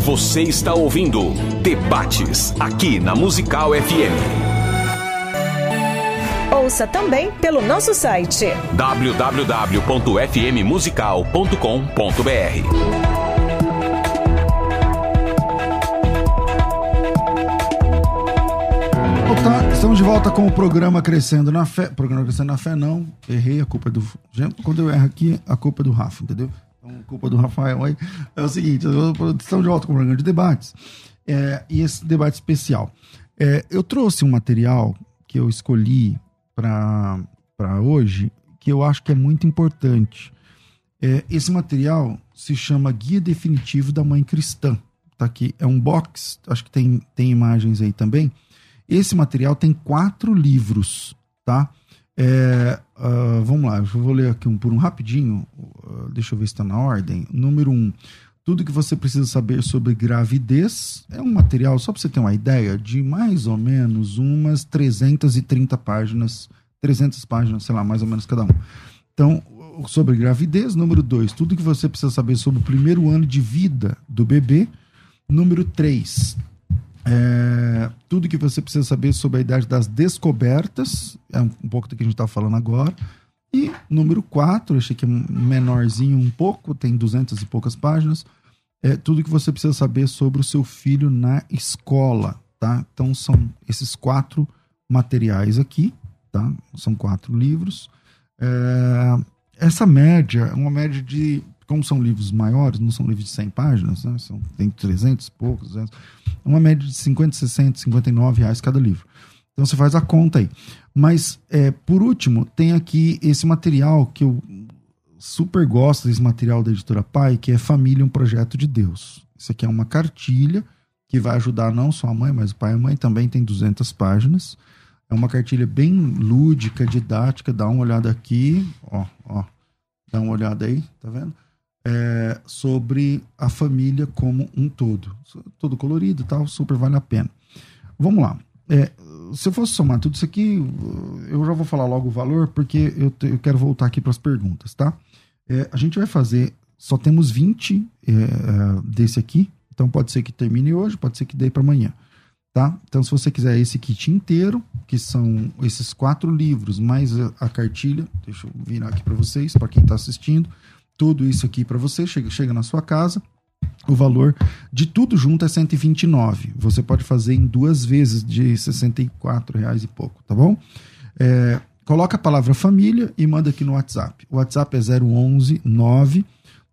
Você está ouvindo Debates aqui na Musical FM. Ouça também pelo nosso site www.fmmusical.com.br. Estamos de volta com o programa Crescendo na Fé. Programa Crescendo na Fé, não. Errei, a culpa é do. Quando eu erro aqui, a culpa é do Rafa, entendeu? Então, culpa do Rafael aí. É o seguinte: estamos de volta com o programa de debates. É, e esse debate especial. É, eu trouxe um material que eu escolhi para hoje, que eu acho que é muito importante. É, esse material se chama Guia Definitivo da Mãe Cristã. Tá aqui. É um box, acho que tem, tem imagens aí também esse material tem quatro livros, tá? É, uh, vamos lá, eu vou ler aqui um por um rapidinho. Uh, deixa eu ver se está na ordem. Número um, tudo que você precisa saber sobre gravidez. É um material, só para você ter uma ideia, de mais ou menos umas 330 páginas, 300 páginas, sei lá, mais ou menos cada um. Então, sobre gravidez. Número dois, tudo que você precisa saber sobre o primeiro ano de vida do bebê. Número três, é, tudo que você precisa saber sobre a idade das descobertas, é um, um pouco do que a gente está falando agora. E número 4, achei que é menorzinho um pouco, tem duzentas e poucas páginas. É tudo que você precisa saber sobre o seu filho na escola, tá? Então são esses quatro materiais aqui, tá? São quatro livros. É, essa média é uma média de como são livros maiores, não são livros de 100 páginas, né? são, tem 300 e poucos, 200, é uma média de 50, 60, 59 reais cada livro. Então você faz a conta aí. Mas, é, por último, tem aqui esse material que eu super gosto desse material da editora Pai, que é Família, um Projeto de Deus. Isso aqui é uma cartilha que vai ajudar não só a mãe, mas o pai e a mãe também tem 200 páginas. É uma cartilha bem lúdica, didática. Dá uma olhada aqui, ó, ó. Dá uma olhada aí, tá vendo? É, sobre a família como um todo. Todo colorido e tal, super vale a pena. Vamos lá. É, se eu fosse somar tudo isso aqui, eu já vou falar logo o valor, porque eu, te, eu quero voltar aqui para as perguntas, tá? É, a gente vai fazer Só temos 20 é, desse aqui. Então pode ser que termine hoje, pode ser que dê para amanhã. Tá? Então, se você quiser esse kit inteiro, que são esses quatro livros, mais a, a cartilha, deixa eu virar aqui para vocês, para quem está assistindo, tudo isso aqui para você, chega, chega na sua casa. O valor de tudo junto é 129. Você pode fazer em duas vezes de 64 reais e pouco, tá bom? É, coloca a palavra família e manda aqui no WhatsApp. O WhatsApp é 011 9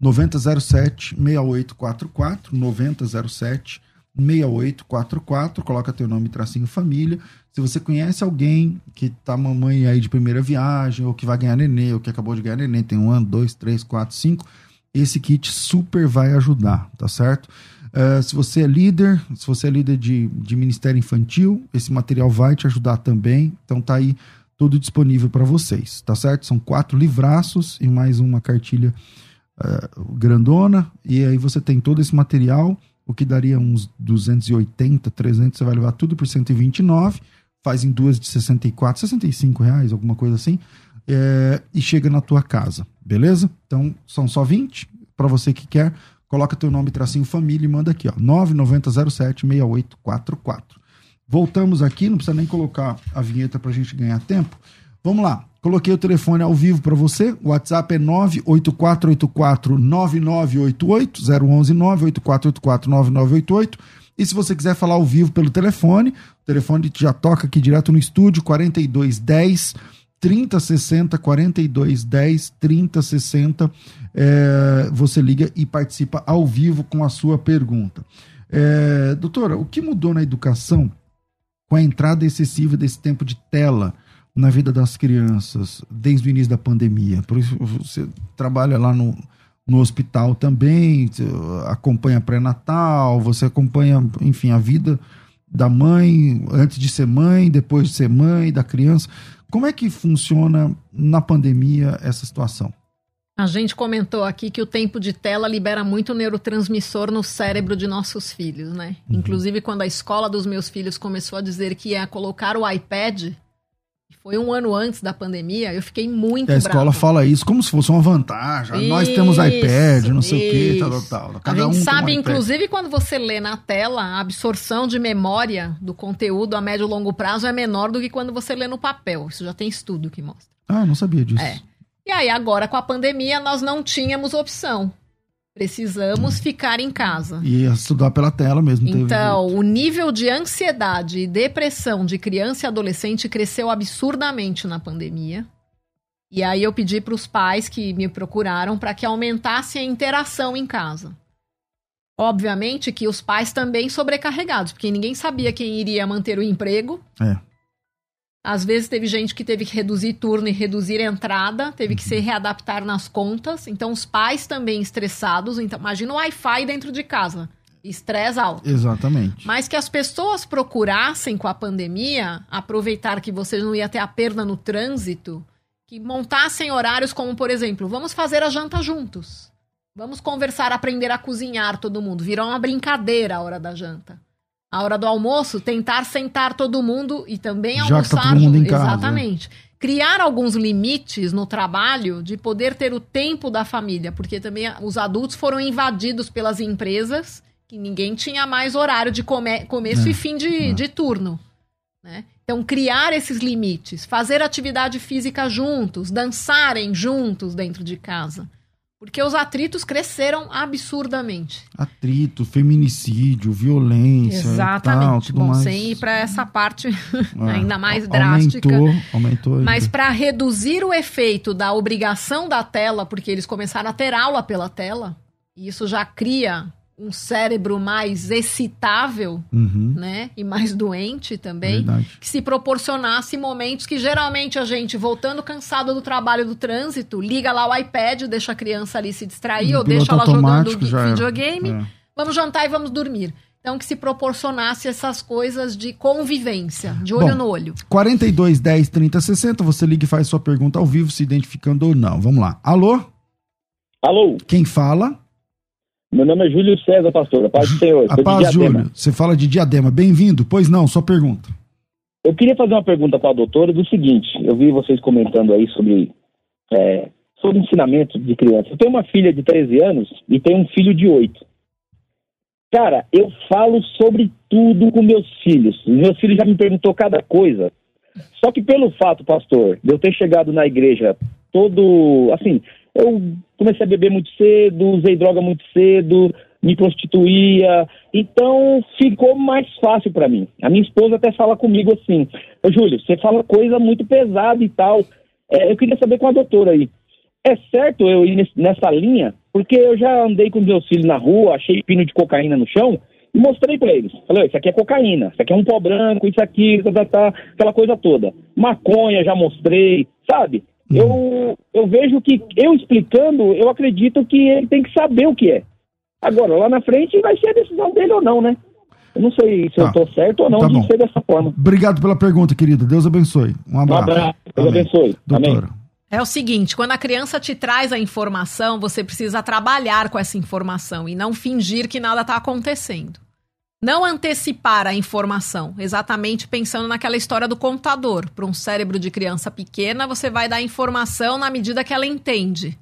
9007 6844 9007 6844, coloca teu nome tracinho família. Se você conhece alguém que tá mamãe aí de primeira viagem, ou que vai ganhar neném, ou que acabou de ganhar neném, tem um ano, dois, três, quatro, cinco, esse kit super vai ajudar, tá certo? Uh, se você é líder, se você é líder de, de ministério infantil, esse material vai te ajudar também. Então tá aí tudo disponível para vocês, tá certo? São quatro livraços e mais uma cartilha uh, grandona. E aí você tem todo esse material o que daria uns 280, 300, você vai levar tudo por 129, faz em duas de 64, 65 reais, alguma coisa assim, é, e chega na tua casa, beleza? Então, são só 20, para você que quer, coloca teu nome, tracinho, família e manda aqui, ó, 99007-6844. Voltamos aqui, não precisa nem colocar a vinheta pra gente ganhar tempo. Vamos lá, Coloquei o telefone ao vivo para você. O WhatsApp é 98484-9988, 011 98484-9988. E se você quiser falar ao vivo pelo telefone, o telefone já toca aqui direto no estúdio, 4210 3060, 4210 3060. É, você liga e participa ao vivo com a sua pergunta. É, doutora, o que mudou na educação com a entrada excessiva desse tempo de tela? Na vida das crianças desde o início da pandemia. Por isso você trabalha lá no, no hospital também, acompanha pré-natal, você acompanha, enfim, a vida da mãe antes de ser mãe, depois de ser mãe, da criança. Como é que funciona na pandemia essa situação? A gente comentou aqui que o tempo de tela libera muito neurotransmissor no cérebro de nossos filhos, né? Uhum. Inclusive, quando a escola dos meus filhos começou a dizer que ia colocar o iPad foi um ano antes da pandemia, eu fiquei muito A escola brava. fala isso como se fosse uma vantagem. Isso, Nós temos iPad, não sei isso. o que, tal, tal. Cada a gente um sabe, um inclusive, quando você lê na tela, a absorção de memória do conteúdo a médio e longo prazo é menor do que quando você lê no papel. Isso já tem estudo que mostra. Ah, não sabia disso. É. E aí, agora, com a pandemia, nós não tínhamos opção. Precisamos ficar em casa. E estudar pela tela mesmo. Então, o nível de ansiedade e depressão de criança e adolescente cresceu absurdamente na pandemia. E aí eu pedi para os pais que me procuraram para que aumentasse a interação em casa. Obviamente que os pais também sobrecarregados, porque ninguém sabia quem iria manter o emprego. É. Às vezes teve gente que teve que reduzir turno e reduzir entrada, teve que se readaptar nas contas. Então, os pais também estressados. Então, imagina o Wi-Fi dentro de casa. Estresse alto. Exatamente. Mas que as pessoas procurassem com a pandemia aproveitar que vocês não ia ter a perda no trânsito, que montassem horários como, por exemplo, vamos fazer a janta juntos. Vamos conversar, aprender a cozinhar todo mundo. Virou uma brincadeira a hora da janta a hora do almoço, tentar sentar todo mundo e também Já almoçar. tá todo mundo em casa, Exatamente. Criar alguns limites no trabalho de poder ter o tempo da família, porque também os adultos foram invadidos pelas empresas que ninguém tinha mais horário de come começo é. e fim de, é. de turno. Né? Então, criar esses limites, fazer atividade física juntos, dançarem juntos dentro de casa. Porque os atritos cresceram absurdamente. Atrito, feminicídio, violência. Exatamente. Tal, Bom, mais... sem ir para essa parte é, ainda mais drástica. Aumentou, aumentou. Mas para reduzir o efeito da obrigação da tela, porque eles começaram a ter aula pela tela, e isso já cria um cérebro mais excitável, uhum. né? E mais doente também. Verdade. Que se proporcionasse momentos que geralmente a gente, voltando cansado do trabalho do trânsito, liga lá o iPad, deixa a criança ali se distrair, ou deixa ela jogando videogame. É. Vamos jantar e vamos dormir. Então, que se proporcionasse essas coisas de convivência, de olho Bom, no olho. 42 10 30 60, você liga e faz sua pergunta ao vivo, se identificando ou não. Vamos lá. Alô? Alô? Quem fala? Meu nome é Júlio César, pastor. A paz do Senhor. A paz, Júlio. Você fala de diadema. Bem-vindo. Pois não, sua pergunta. Eu queria fazer uma pergunta para a doutora do seguinte. Eu vi vocês comentando aí sobre é, sobre ensinamento de criança. Eu tenho uma filha de 13 anos e tenho um filho de 8. Cara, eu falo sobre tudo com meus filhos. Meus filhos já me perguntou cada coisa. Só que pelo fato, pastor, de eu ter chegado na igreja todo. Assim, eu comecei a beber muito cedo, usei droga muito cedo, me prostituía. Então ficou mais fácil para mim. A minha esposa até fala comigo assim: Ô Júlio, você fala coisa muito pesada e tal. É, eu queria saber com a doutora aí. É certo eu ir nessa linha? Porque eu já andei com meus filhos na rua, achei pino de cocaína no chão e mostrei para eles. Falei, isso aqui é cocaína, isso aqui é um pó branco, isso aqui, tá, tá, tá, aquela coisa toda. Maconha já mostrei, sabe? Eu, eu vejo que eu explicando, eu acredito que ele tem que saber o que é. Agora, lá na frente vai ser a decisão dele ou não, né? Eu não sei se tá. eu estou certo ou não tá de bom. ser dessa forma. Obrigado pela pergunta, querida. Deus abençoe. Um abraço. Um abraço. Deus Amém. abençoe. Doutora. Amém. É o seguinte, quando a criança te traz a informação, você precisa trabalhar com essa informação e não fingir que nada está acontecendo. Não antecipar a informação, exatamente pensando naquela história do computador. Para um cérebro de criança pequena, você vai dar informação na medida que ela entende.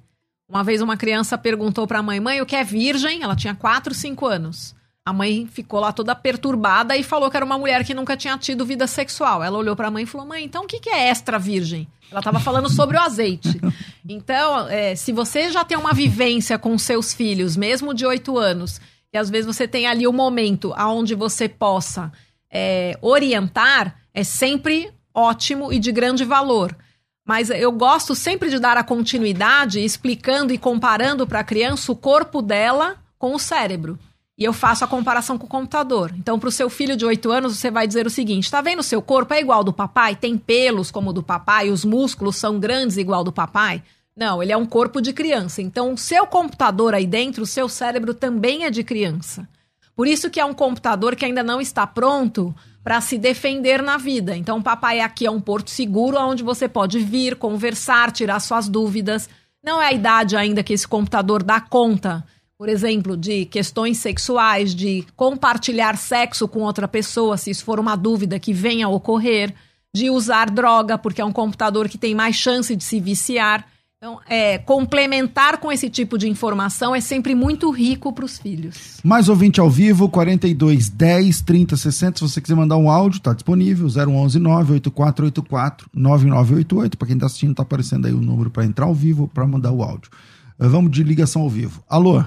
Uma vez uma criança perguntou para a mãe: "Mãe, o que é virgem?" Ela tinha 4, 5 anos. A mãe ficou lá toda perturbada e falou que era uma mulher que nunca tinha tido vida sexual. Ela olhou para a mãe e falou: Mãe, então o que é extra virgem? Ela estava falando sobre o azeite. Então, é, se você já tem uma vivência com seus filhos, mesmo de oito anos, e às vezes você tem ali o um momento onde você possa é, orientar, é sempre ótimo e de grande valor. Mas eu gosto sempre de dar a continuidade, explicando e comparando para a criança o corpo dela com o cérebro. E eu faço a comparação com o computador. Então, para o seu filho de 8 anos, você vai dizer o seguinte: tá vendo o seu corpo? É igual do papai? Tem pelos como o do papai? Os músculos são grandes igual do papai? Não, ele é um corpo de criança. Então, o seu computador aí dentro, o seu cérebro também é de criança. Por isso que é um computador que ainda não está pronto para se defender na vida. Então, o papai aqui é um porto seguro onde você pode vir, conversar, tirar suas dúvidas. Não é a idade ainda que esse computador dá conta por exemplo, de questões sexuais, de compartilhar sexo com outra pessoa, se isso for uma dúvida que venha a ocorrer, de usar droga, porque é um computador que tem mais chance de se viciar. Então, é, complementar com esse tipo de informação é sempre muito rico para os filhos. Mais ouvinte ao vivo, 42 10 30 60. Se você quiser mandar um áudio, está disponível. 011 98484 9988. Para quem está assistindo, está aparecendo aí o número para entrar ao vivo para mandar o áudio. Vamos de ligação ao vivo. Alô?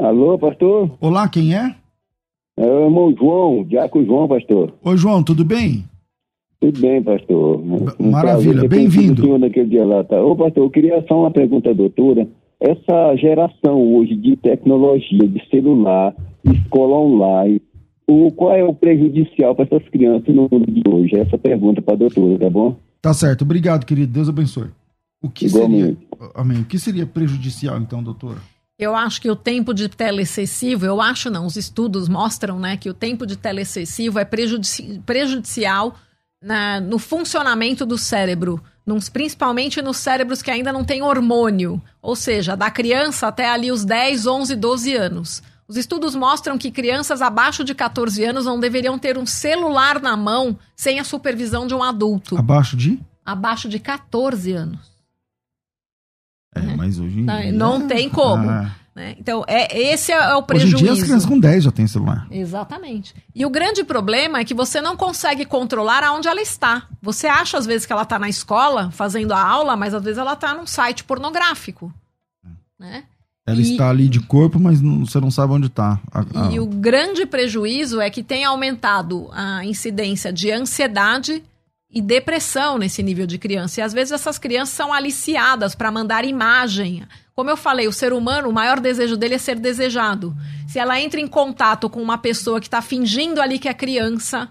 Alô, pastor? Olá, quem é? É o irmão João, Diaco João, pastor. Oi, João, tudo bem? Tudo bem, pastor. Um Maravilha, bem-vindo. naquele dia lá, tá? Ô, pastor, eu queria só uma pergunta, doutora. Essa geração hoje de tecnologia, de celular, escola online, o, qual é o prejudicial para essas crianças no mundo de hoje? Essa pergunta para a doutora, tá bom? Tá certo, obrigado, querido. Deus abençoe. O que Igualmente. seria, amém, o que seria prejudicial, então, doutora? Eu acho que o tempo de tela excessivo, eu acho não, os estudos mostram né, que o tempo de tela excessivo é prejudici prejudicial na, no funcionamento do cérebro, nos, principalmente nos cérebros que ainda não têm hormônio, ou seja, da criança até ali os 10, 11, 12 anos. Os estudos mostram que crianças abaixo de 14 anos não deveriam ter um celular na mão sem a supervisão de um adulto. Abaixo de? Abaixo de 14 anos. É, né? mas hoje em dia... Não tem como. Ah. Né? Então, é, esse é o prejuízo. Hoje em dia as crianças com 10 já têm celular. Exatamente. E o grande problema é que você não consegue controlar aonde ela está. Você acha, às vezes, que ela está na escola fazendo a aula, mas às vezes ela está num site pornográfico. Né? Ela e, está ali de corpo, mas não, você não sabe onde está. E o grande prejuízo é que tem aumentado a incidência de ansiedade e depressão nesse nível de criança. E às vezes essas crianças são aliciadas para mandar imagem. Como eu falei, o ser humano, o maior desejo dele é ser desejado. Se ela entra em contato com uma pessoa que está fingindo ali que é criança,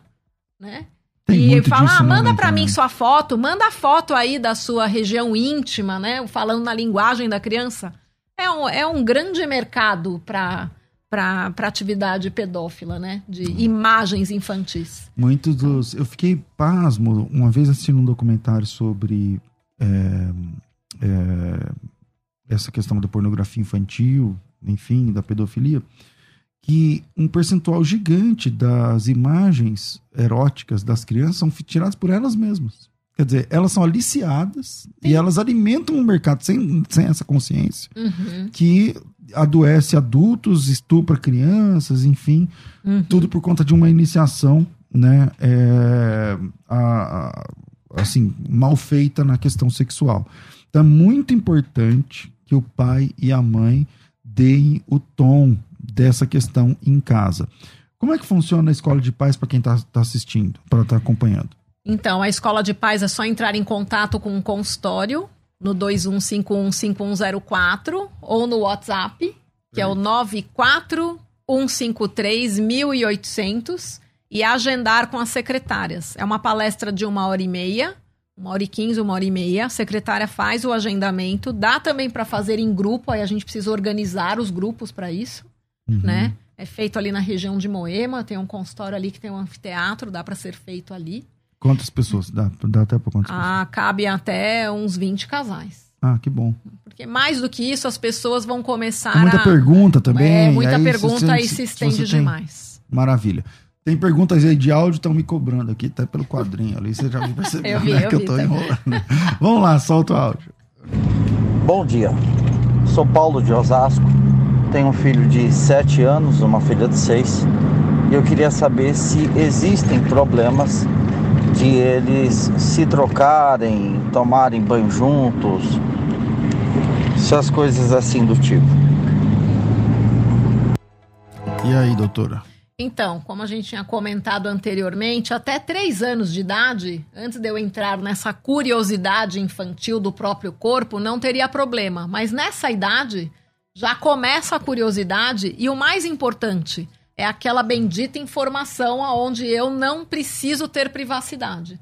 né? Tem e fala, ah, manda para mim sua foto, manda a foto aí da sua região íntima, né? Falando na linguagem da criança. É um, é um grande mercado para para atividade pedófila, né? De imagens infantis. Muitos dos. Eu fiquei pasmo uma vez assistindo um documentário sobre é, é, essa questão da pornografia infantil, enfim, da pedofilia, que um percentual gigante das imagens eróticas das crianças são tiradas por elas mesmas. Quer dizer, elas são aliciadas e elas alimentam o mercado sem, sem essa consciência Uhum. que adoece adultos, estupra crianças, enfim, Uhum. tudo por conta de uma iniciação, né, é, a- a- assim, mal feita na questão sexual. Então é muito importante que o pai e a mãe deem o tom dessa questão em casa. Como é que funciona a escola de pais para quem está assistindo, para estar acompanhando? Então, a escola de paz é só entrar em contato com o consultório no 21515104 ou no WhatsApp, que é o 941531800 e agendar com as secretárias. É uma palestra de uma hora e meia, uma hora e quinze, uma hora e meia. A secretária faz o agendamento, dá também para fazer em grupo, aí a gente precisa organizar os grupos para isso, né? É feito ali na região de Moema, tem um consultório ali que tem um anfiteatro, dá para ser feito ali. Quantas pessoas? Dá, dá até para quantas pessoas? Ah, cabe até uns 20 casais. Ah, que bom. Porque mais do que isso, as pessoas vão começar Tem muita a... pergunta também. É, muita aí, pergunta se- aí se- se se estende você tem- demais. Maravilha. Tem perguntas aí de áudio, estão me cobrando aqui, até pelo quadrinho ali. Você já percebeu Eu vi, né, eu que eu tô também. enrolando. Vamos lá, solta o áudio. Bom dia, sou Paulo de Osasco, tenho um filho de 7 anos, uma filha de 6 e eu queria saber se existem problemas de eles se trocarem, tomarem banho juntos, essas coisas assim do tipo. E aí, doutora? Então, como a gente tinha comentado anteriormente, até três anos de idade, antes de eu entrar nessa curiosidade infantil do próprio corpo, não teria problema. Mas nessa idade, já começa a curiosidade e o mais importante é aquela bendita informação aonde eu não preciso ter privacidade.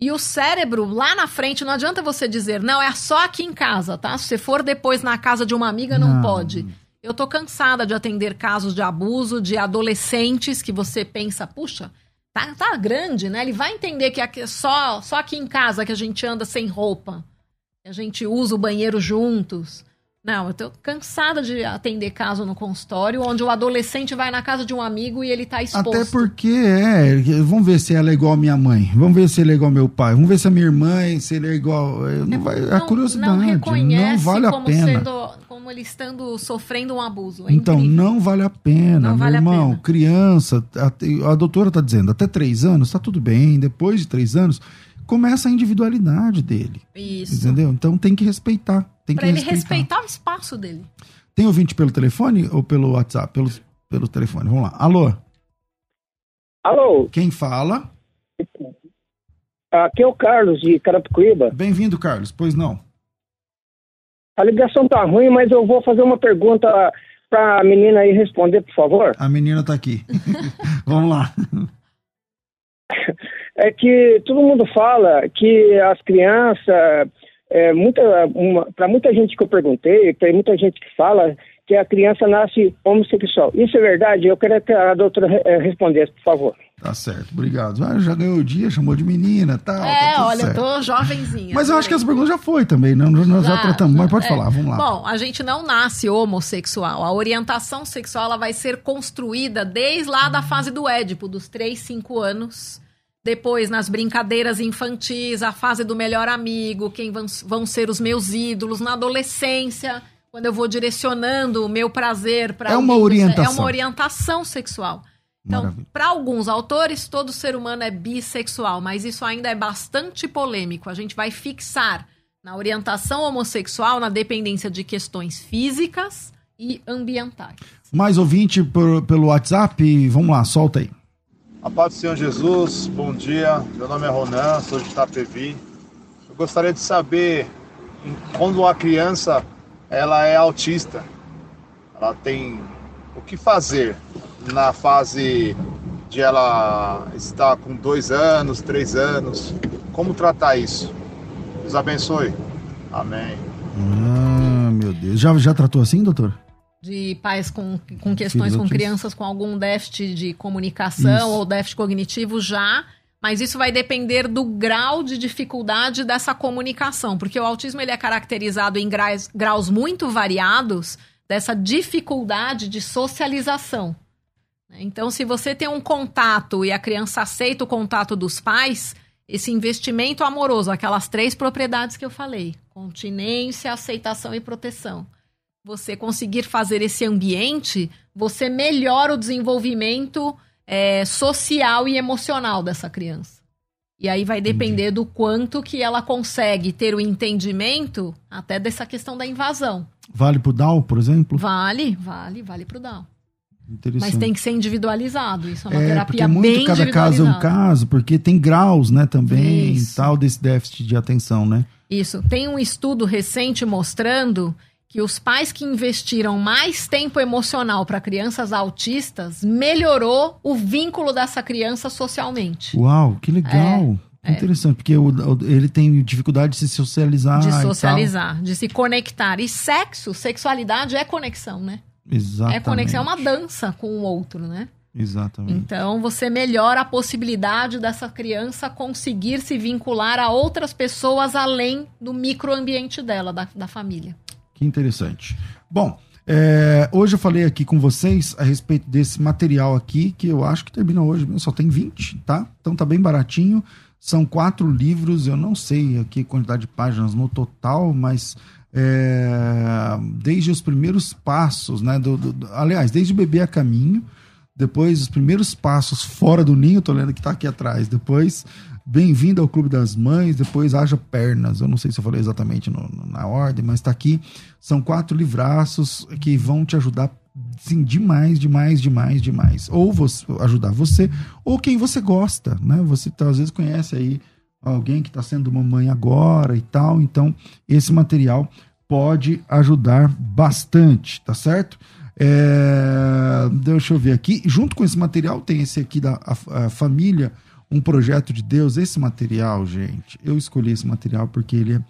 E o cérebro, lá na frente, não adianta você dizer, não, é só aqui em casa, tá? Se você for depois na casa de uma amiga, não, Não. pode. Eu tô cansada de atender casos de abuso de adolescentes que você pensa, puxa, tá, tá grande, né? Ele vai entender que aqui, só, só aqui em casa que a gente anda sem roupa, que a gente usa o banheiro juntos. Não, eu tô cansada de atender caso no consultório onde o adolescente vai na casa de um amigo e ele tá exposto. Até porque, é, vamos ver se ela é igual a minha mãe, vamos ver se ele é igual ao meu pai, vamos ver se a minha irmã, se ele é igual. é, Não vai, a curiosidade não, não vale a como pena. sendo- ele estando sofrendo um abuso. É Então, incrível. não vale a pena, Não meu vale a irmão. pena. Criança, a, a doutora tá dizendo, até três anos, tá tudo bem. Depois de três anos, começa a individualidade dele. Isso. Entendeu? Então tem que respeitar. Tem Pra que ele respeitar. respeitar o espaço dele. Tem ouvinte pelo telefone ou pelo WhatsApp? Pelo, pelo telefone. Vamos lá. Alô? Alô, Quem fala? aqui é o Carlos de Carapicuíba. Bem-vindo, Carlos. Pois não. A ligação tá ruim, mas eu vou fazer uma pergunta para a menina aí responder, por favor. A menina tá aqui. Vamos lá. É que todo mundo fala que as crianças, é, muita, para muita gente que eu perguntei, tem muita gente que fala que a criança nasce homossexual. Isso é verdade? Eu queria que a doutora eh, respondesse, por favor. Tá certo. Obrigado. Ah, já ganhou o dia, chamou de menina tal. é, tá tudo olha, certo. eu tô jovenzinha. Mas eu acho que essa pergunta já foi também, né? Nós já Já, tratamos, mas pode é. falar, vamos lá. Bom, a gente não nasce homossexual. A orientação sexual ela vai ser construída desde lá da fase do Édipo, dos 3, 5 anos. Depois, nas brincadeiras infantis, a fase do melhor amigo, quem vão, vão ser os meus ídolos. Na adolescência, quando eu vou direcionando o meu prazer para É uma orientação. É uma orientação sexual. Então, para alguns autores, todo ser humano é bissexual, mas isso ainda é bastante polêmico. A gente vai fixar na orientação homossexual na dependência de questões físicas e ambientais. Mais ouvinte por- pelo WhatsApp, vamos lá, solta aí. A paz do Senhor Jesus, bom dia. Meu nome é Ronan, sou de Itapevi. Eu gostaria de saber quando uma criança ela é autista, ela tem o que fazer na fase de ela estar com dois anos, três anos. Como tratar isso? Deus abençoe. Amém. Ah, meu Deus. Já, já tratou assim, doutor? De pais com, com questões Filhos com autistas. crianças com algum déficit de comunicação Isso. ou déficit cognitivo já, mas isso vai depender do grau de dificuldade dessa comunicação, porque o autismo ele é caracterizado em graus, graus muito variados dessa dificuldade de socialização. Então, se você tem um contato e a criança aceita o contato dos pais, esse investimento amoroso, aquelas três propriedades que eu falei: continência, aceitação e proteção. Você conseguir fazer esse ambiente, você melhora o desenvolvimento é, social e emocional dessa criança. E aí vai depender do quanto que ela consegue ter o entendimento até dessa questão da invasão. Vale pro Down, por exemplo? Vale, vale, vale pro Down. Interessante. Mas tem que ser individualizado. Isso é uma é, terapia porque muito bem cada caso é um caso, porque tem graus, né, também, Isso. tal, desse déficit de atenção, né? Isso. Tem um estudo recente mostrando que os pais que investiram mais tempo emocional para crianças autistas melhorou o vínculo dessa criança socialmente. Uau, que legal. É, Interessante, porque o- o- ele tem dificuldade de se socializar. de e tal. socializar, de se conectar. E sexo, sexualidade é conexão, né? Exatamente. É conexão, é uma dança com o outro, né? Exatamente. Então você melhora a possibilidade dessa criança conseguir se vincular a outras pessoas além do microambiente dela, da, da família. Que interessante. Bom, é, hoje eu falei aqui com vocês a respeito desse material aqui, que eu acho que termina hoje, só tem 20, tá? Então tá bem baratinho. São quatro livros, eu não sei aqui a quantidade de páginas no total, mas é, desde os primeiros passos, né? do- do- do- aliás, desde o bebê a caminho, depois os primeiros passos fora do ninho, tô lendo que tá aqui atrás, depois Bem-vindo ao Clube das Mães, depois Haja Pernas. Eu não sei se eu falei exatamente no- na ordem, mas tá aqui. São quatro livraços que vão te ajudar sim, demais, demais, demais, demais. Ou você, ajudar você, ou quem você gosta, né? Você tá, às vezes conhece aí alguém que está sendo mamãe agora e tal, então esse material pode ajudar bastante, tá certo? É, deixa eu ver aqui. Junto com esse material tem esse aqui da a- a família um projeto de Deus. Esse material, gente, eu escolhi esse material porque ele é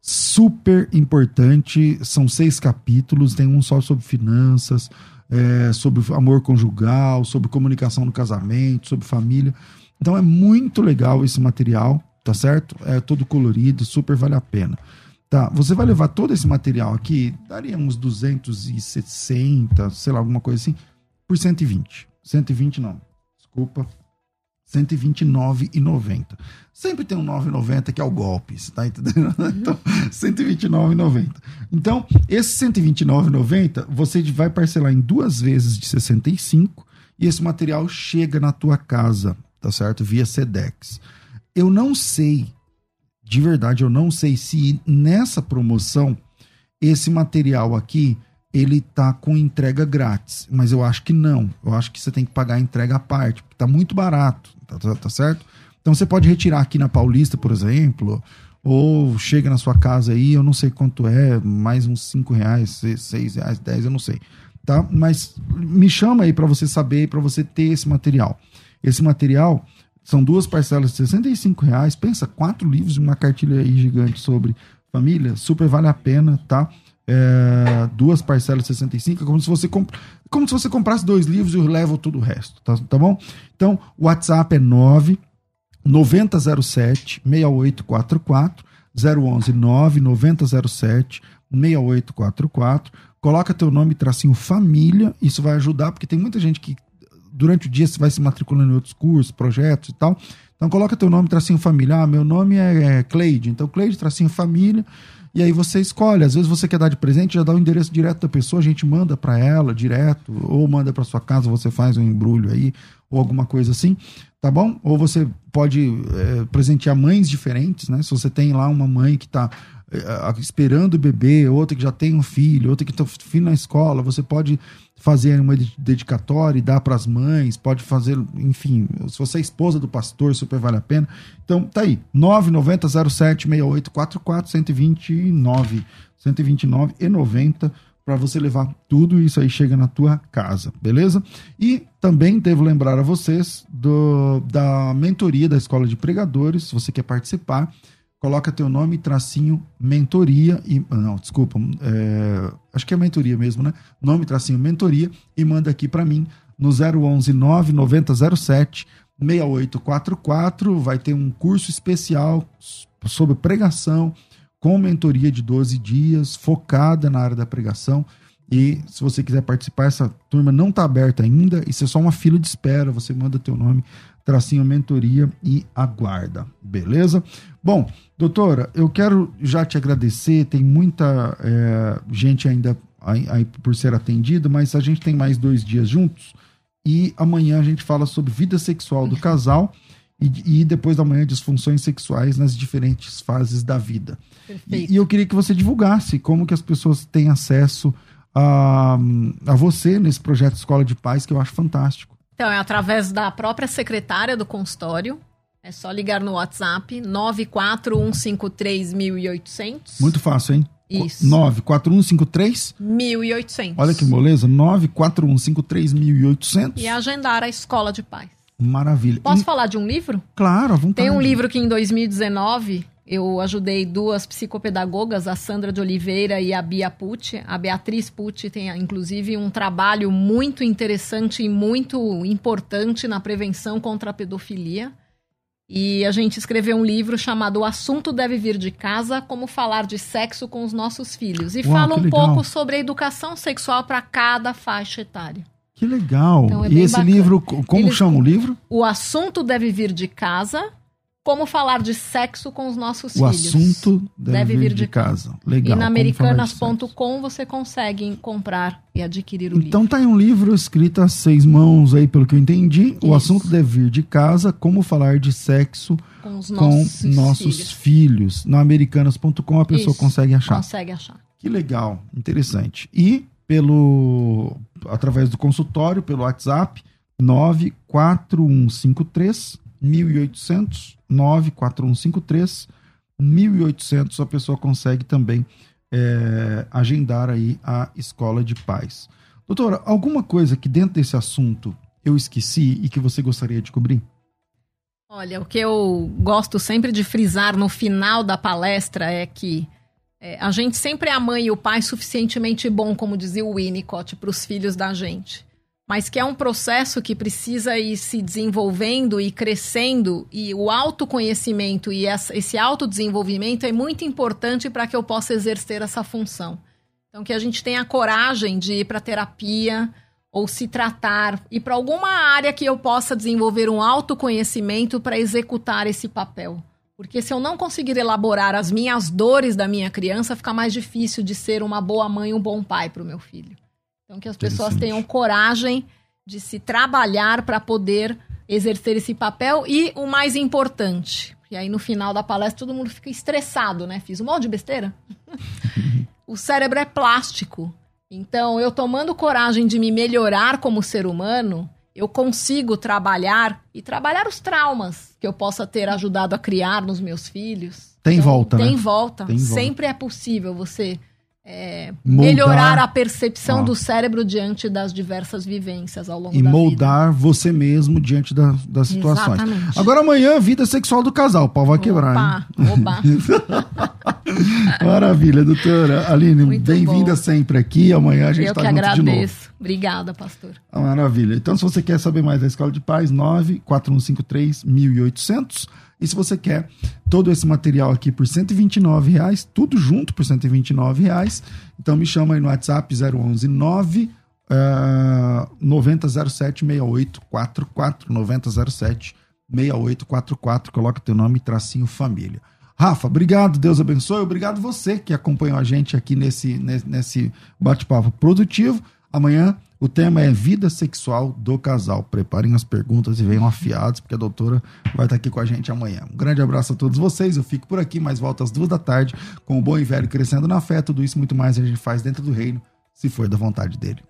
super importante. São seis capítulos, tem um só sobre finanças, é, sobre amor conjugal, sobre comunicação no casamento, sobre família. Então é muito legal esse material, tá certo? É todo colorido, super vale a pena. Tá, você vai levar todo esse material aqui, daria uns 260, sei lá, alguma coisa assim, por 120. 120 não, desculpa, 129,90. Sempre tem um 9,90 que é o golpe, tá entendendo? Então, 129,90. Então, esse 129,90 você vai parcelar em duas vezes de 65 e esse material chega na tua casa, tá certo? Via Sedex. Eu não sei, de verdade, eu não sei se nessa promoção esse material aqui ele tá com entrega grátis, mas eu acho que não. Eu acho que você tem que pagar a entrega à parte, porque tá muito barato, tá, tá- tá certo? Então você pode retirar aqui na Paulista, por exemplo, ou chega na sua casa aí, eu não sei quanto é, mais uns 5 reais, 6 reais, 10, eu não sei, tá? Mas me chama aí para você saber, para você ter esse material. Esse material são duas parcelas de 65 reais, pensa, quatro livros e uma cartilha aí gigante sobre família, super vale a pena, tá? É, duas parcelas de 65, é como se você comp... como se você comprasse dois livros e eu levo todo o resto, tá, tá bom? Então, o WhatsApp é 9 9007 6844 011 9 9007 6844. Coloca teu nome tracinho família, isso vai ajudar porque tem muita gente que durante o dia você vai se matriculando em outros cursos, projetos e tal. Então coloca teu nome tracinho família. Ah, meu nome é, é Cleide, então Cleide tracinho família. E aí você escolhe, às vezes você quer dar de presente, já dá o endereço direto da pessoa, a gente manda para ela direto, ou manda para sua casa, você faz um embrulho aí, ou alguma coisa assim, tá bom? Ou você pode é, presentear mães diferentes, né? Se você tem lá uma mãe que tá esperando o bebê, outra que já tem um filho, outra que um filho na escola, você pode fazer uma de- dedicatória e dar para as mães, pode fazer, enfim, se você é esposa do pastor, super vale a pena. Então, tá aí, 990 07 6844 129 129 e 90 para você levar tudo isso aí chega na tua casa, beleza? E também devo lembrar a vocês do, da mentoria da Escola de Pregadores, se você quer participar, coloca teu nome, tracinho, mentoria e não, desculpa, é, acho que é mentoria mesmo, né? Nome, tracinho, mentoria e manda aqui para mim no 011 99007 6844, vai ter um curso especial sobre pregação com mentoria de 12 dias, focada na área da pregação. E se você quiser participar, essa turma não está aberta ainda, isso é só uma fila de espera, você manda teu nome, tracinho mentoria e aguarda. Beleza? Bom, doutora, eu quero já te agradecer. Tem muita é, gente ainda aí, por ser atendida, mas a gente tem mais dois dias juntos. E amanhã a gente fala sobre vida sexual do casal e, e depois da manhã disfunções sexuais nas diferentes fases da vida. E, e, eu queria que você divulgasse como que as pessoas têm acesso a, a você nesse projeto Escola de Paz, que eu acho fantástico. Então, é através da própria secretária do consultório. É só ligar no WhatsApp 941531800. Muito fácil, hein? Isso. 94153 1800. Olha que moleza, 94153 1800. E agendar a Escola de Paz. Maravilha. Posso falar de um livro? Claro, à vontade. Tem um livro que em 2019 eu ajudei duas psicopedagogas, a Sandra de Oliveira e a Bia Pucci. A Beatriz Pucci tem, inclusive, um trabalho muito interessante e muito importante na prevenção contra a pedofilia. E a gente escreveu um livro chamado O Assunto Deve Vir de Casa: Como Falar de Sexo com os Nossos Filhos. E Uau, fala um legal. pouco sobre a educação sexual para cada faixa etária. Que legal. Então, é e esse bacana. livro, co- como Eles- chama o livro? O assunto deve vir de casa. Como falar de sexo com os nossos O filhos. assunto deve, vir de casa. Legal. E na americanas.com você consegue comprar e adquirir o Então livro. tá aí um livro escrito a seis mãos aí, pelo que eu entendi. O Isso. assunto deve vir de casa, como falar de sexo Com os com nossos, nossos filhos. filhos. Na americanas.com a pessoa Isso. consegue achar. Consegue achar. Que legal, interessante. E pelo através do consultório, pelo WhatsApp 94153 1800 94153 1800 a pessoa consegue também é, agendar aí a escola de paz. Doutora, alguma coisa que dentro desse assunto eu esqueci e que você gostaria de cobrir? Olha, o que eu gosto sempre de frisar no final da palestra é que é, a gente sempre é a mãe e o pai suficientemente bom, como dizia o Winnicott, para os filhos da gente. Mas que é um processo que precisa ir se desenvolvendo e crescendo, e o autoconhecimento e esse autodesenvolvimento é muito importante para que eu possa exercer essa função. Então, que a gente tenha coragem de ir para terapia, ou se tratar e para alguma área que eu possa desenvolver um autoconhecimento para executar esse papel. Porque se eu não conseguir elaborar as minhas dores da minha criança, fica mais difícil de ser uma boa mãe, um bom pai para o meu filho. Então que as pessoas tenham coragem de se trabalhar para poder exercer esse papel e o mais importante, e aí no final da palestra todo mundo fica estressado, né? Fiz um monte de besteira. o cérebro é plástico. Então, eu tomando coragem de me melhorar como ser humano, eu consigo trabalhar e trabalhar os traumas que eu possa ter ajudado a criar nos meus filhos. Tem volta, Tem né? volta. Tem volta. Sempre é possível você é, melhorar a percepção Ó. do cérebro diante das diversas vivências ao longo E da moldar você mesmo diante da- das vida. situações. Exatamente. Agora amanhã, vida sexual do casal. O pau vai quebrar, hein? Opa, oba. Maravilha, doutora. Aline, bem-vinda sempre aqui. Amanhã a gente eu está que junto de novo. agradeço. Obrigada, pastor. Ah, Maravilha. Então, se você quer saber mais da Escola de Paz, 94153 1800. E se você quer todo esse material aqui por 129 reais, tudo junto por 129 reais, então me chama aí no WhatsApp 011 9 eh, 9007 6844 9007 6844. Coloca teu nome tracinho família. Rafa, obrigado, Deus abençoe. Obrigado você que acompanhou a gente aqui nesse, nesse bate-papo produtivo. Amanhã o tema é vida sexual do casal. Preparem as perguntas e venham afiados, porque a doutora vai estar aqui com a gente amanhã. Um grande abraço a todos vocês. Eu fico por aqui, mas volto às duas da tarde com o bom e velho crescendo na fé. Tudo isso muito mais a gente faz dentro do reino, se for da vontade dele.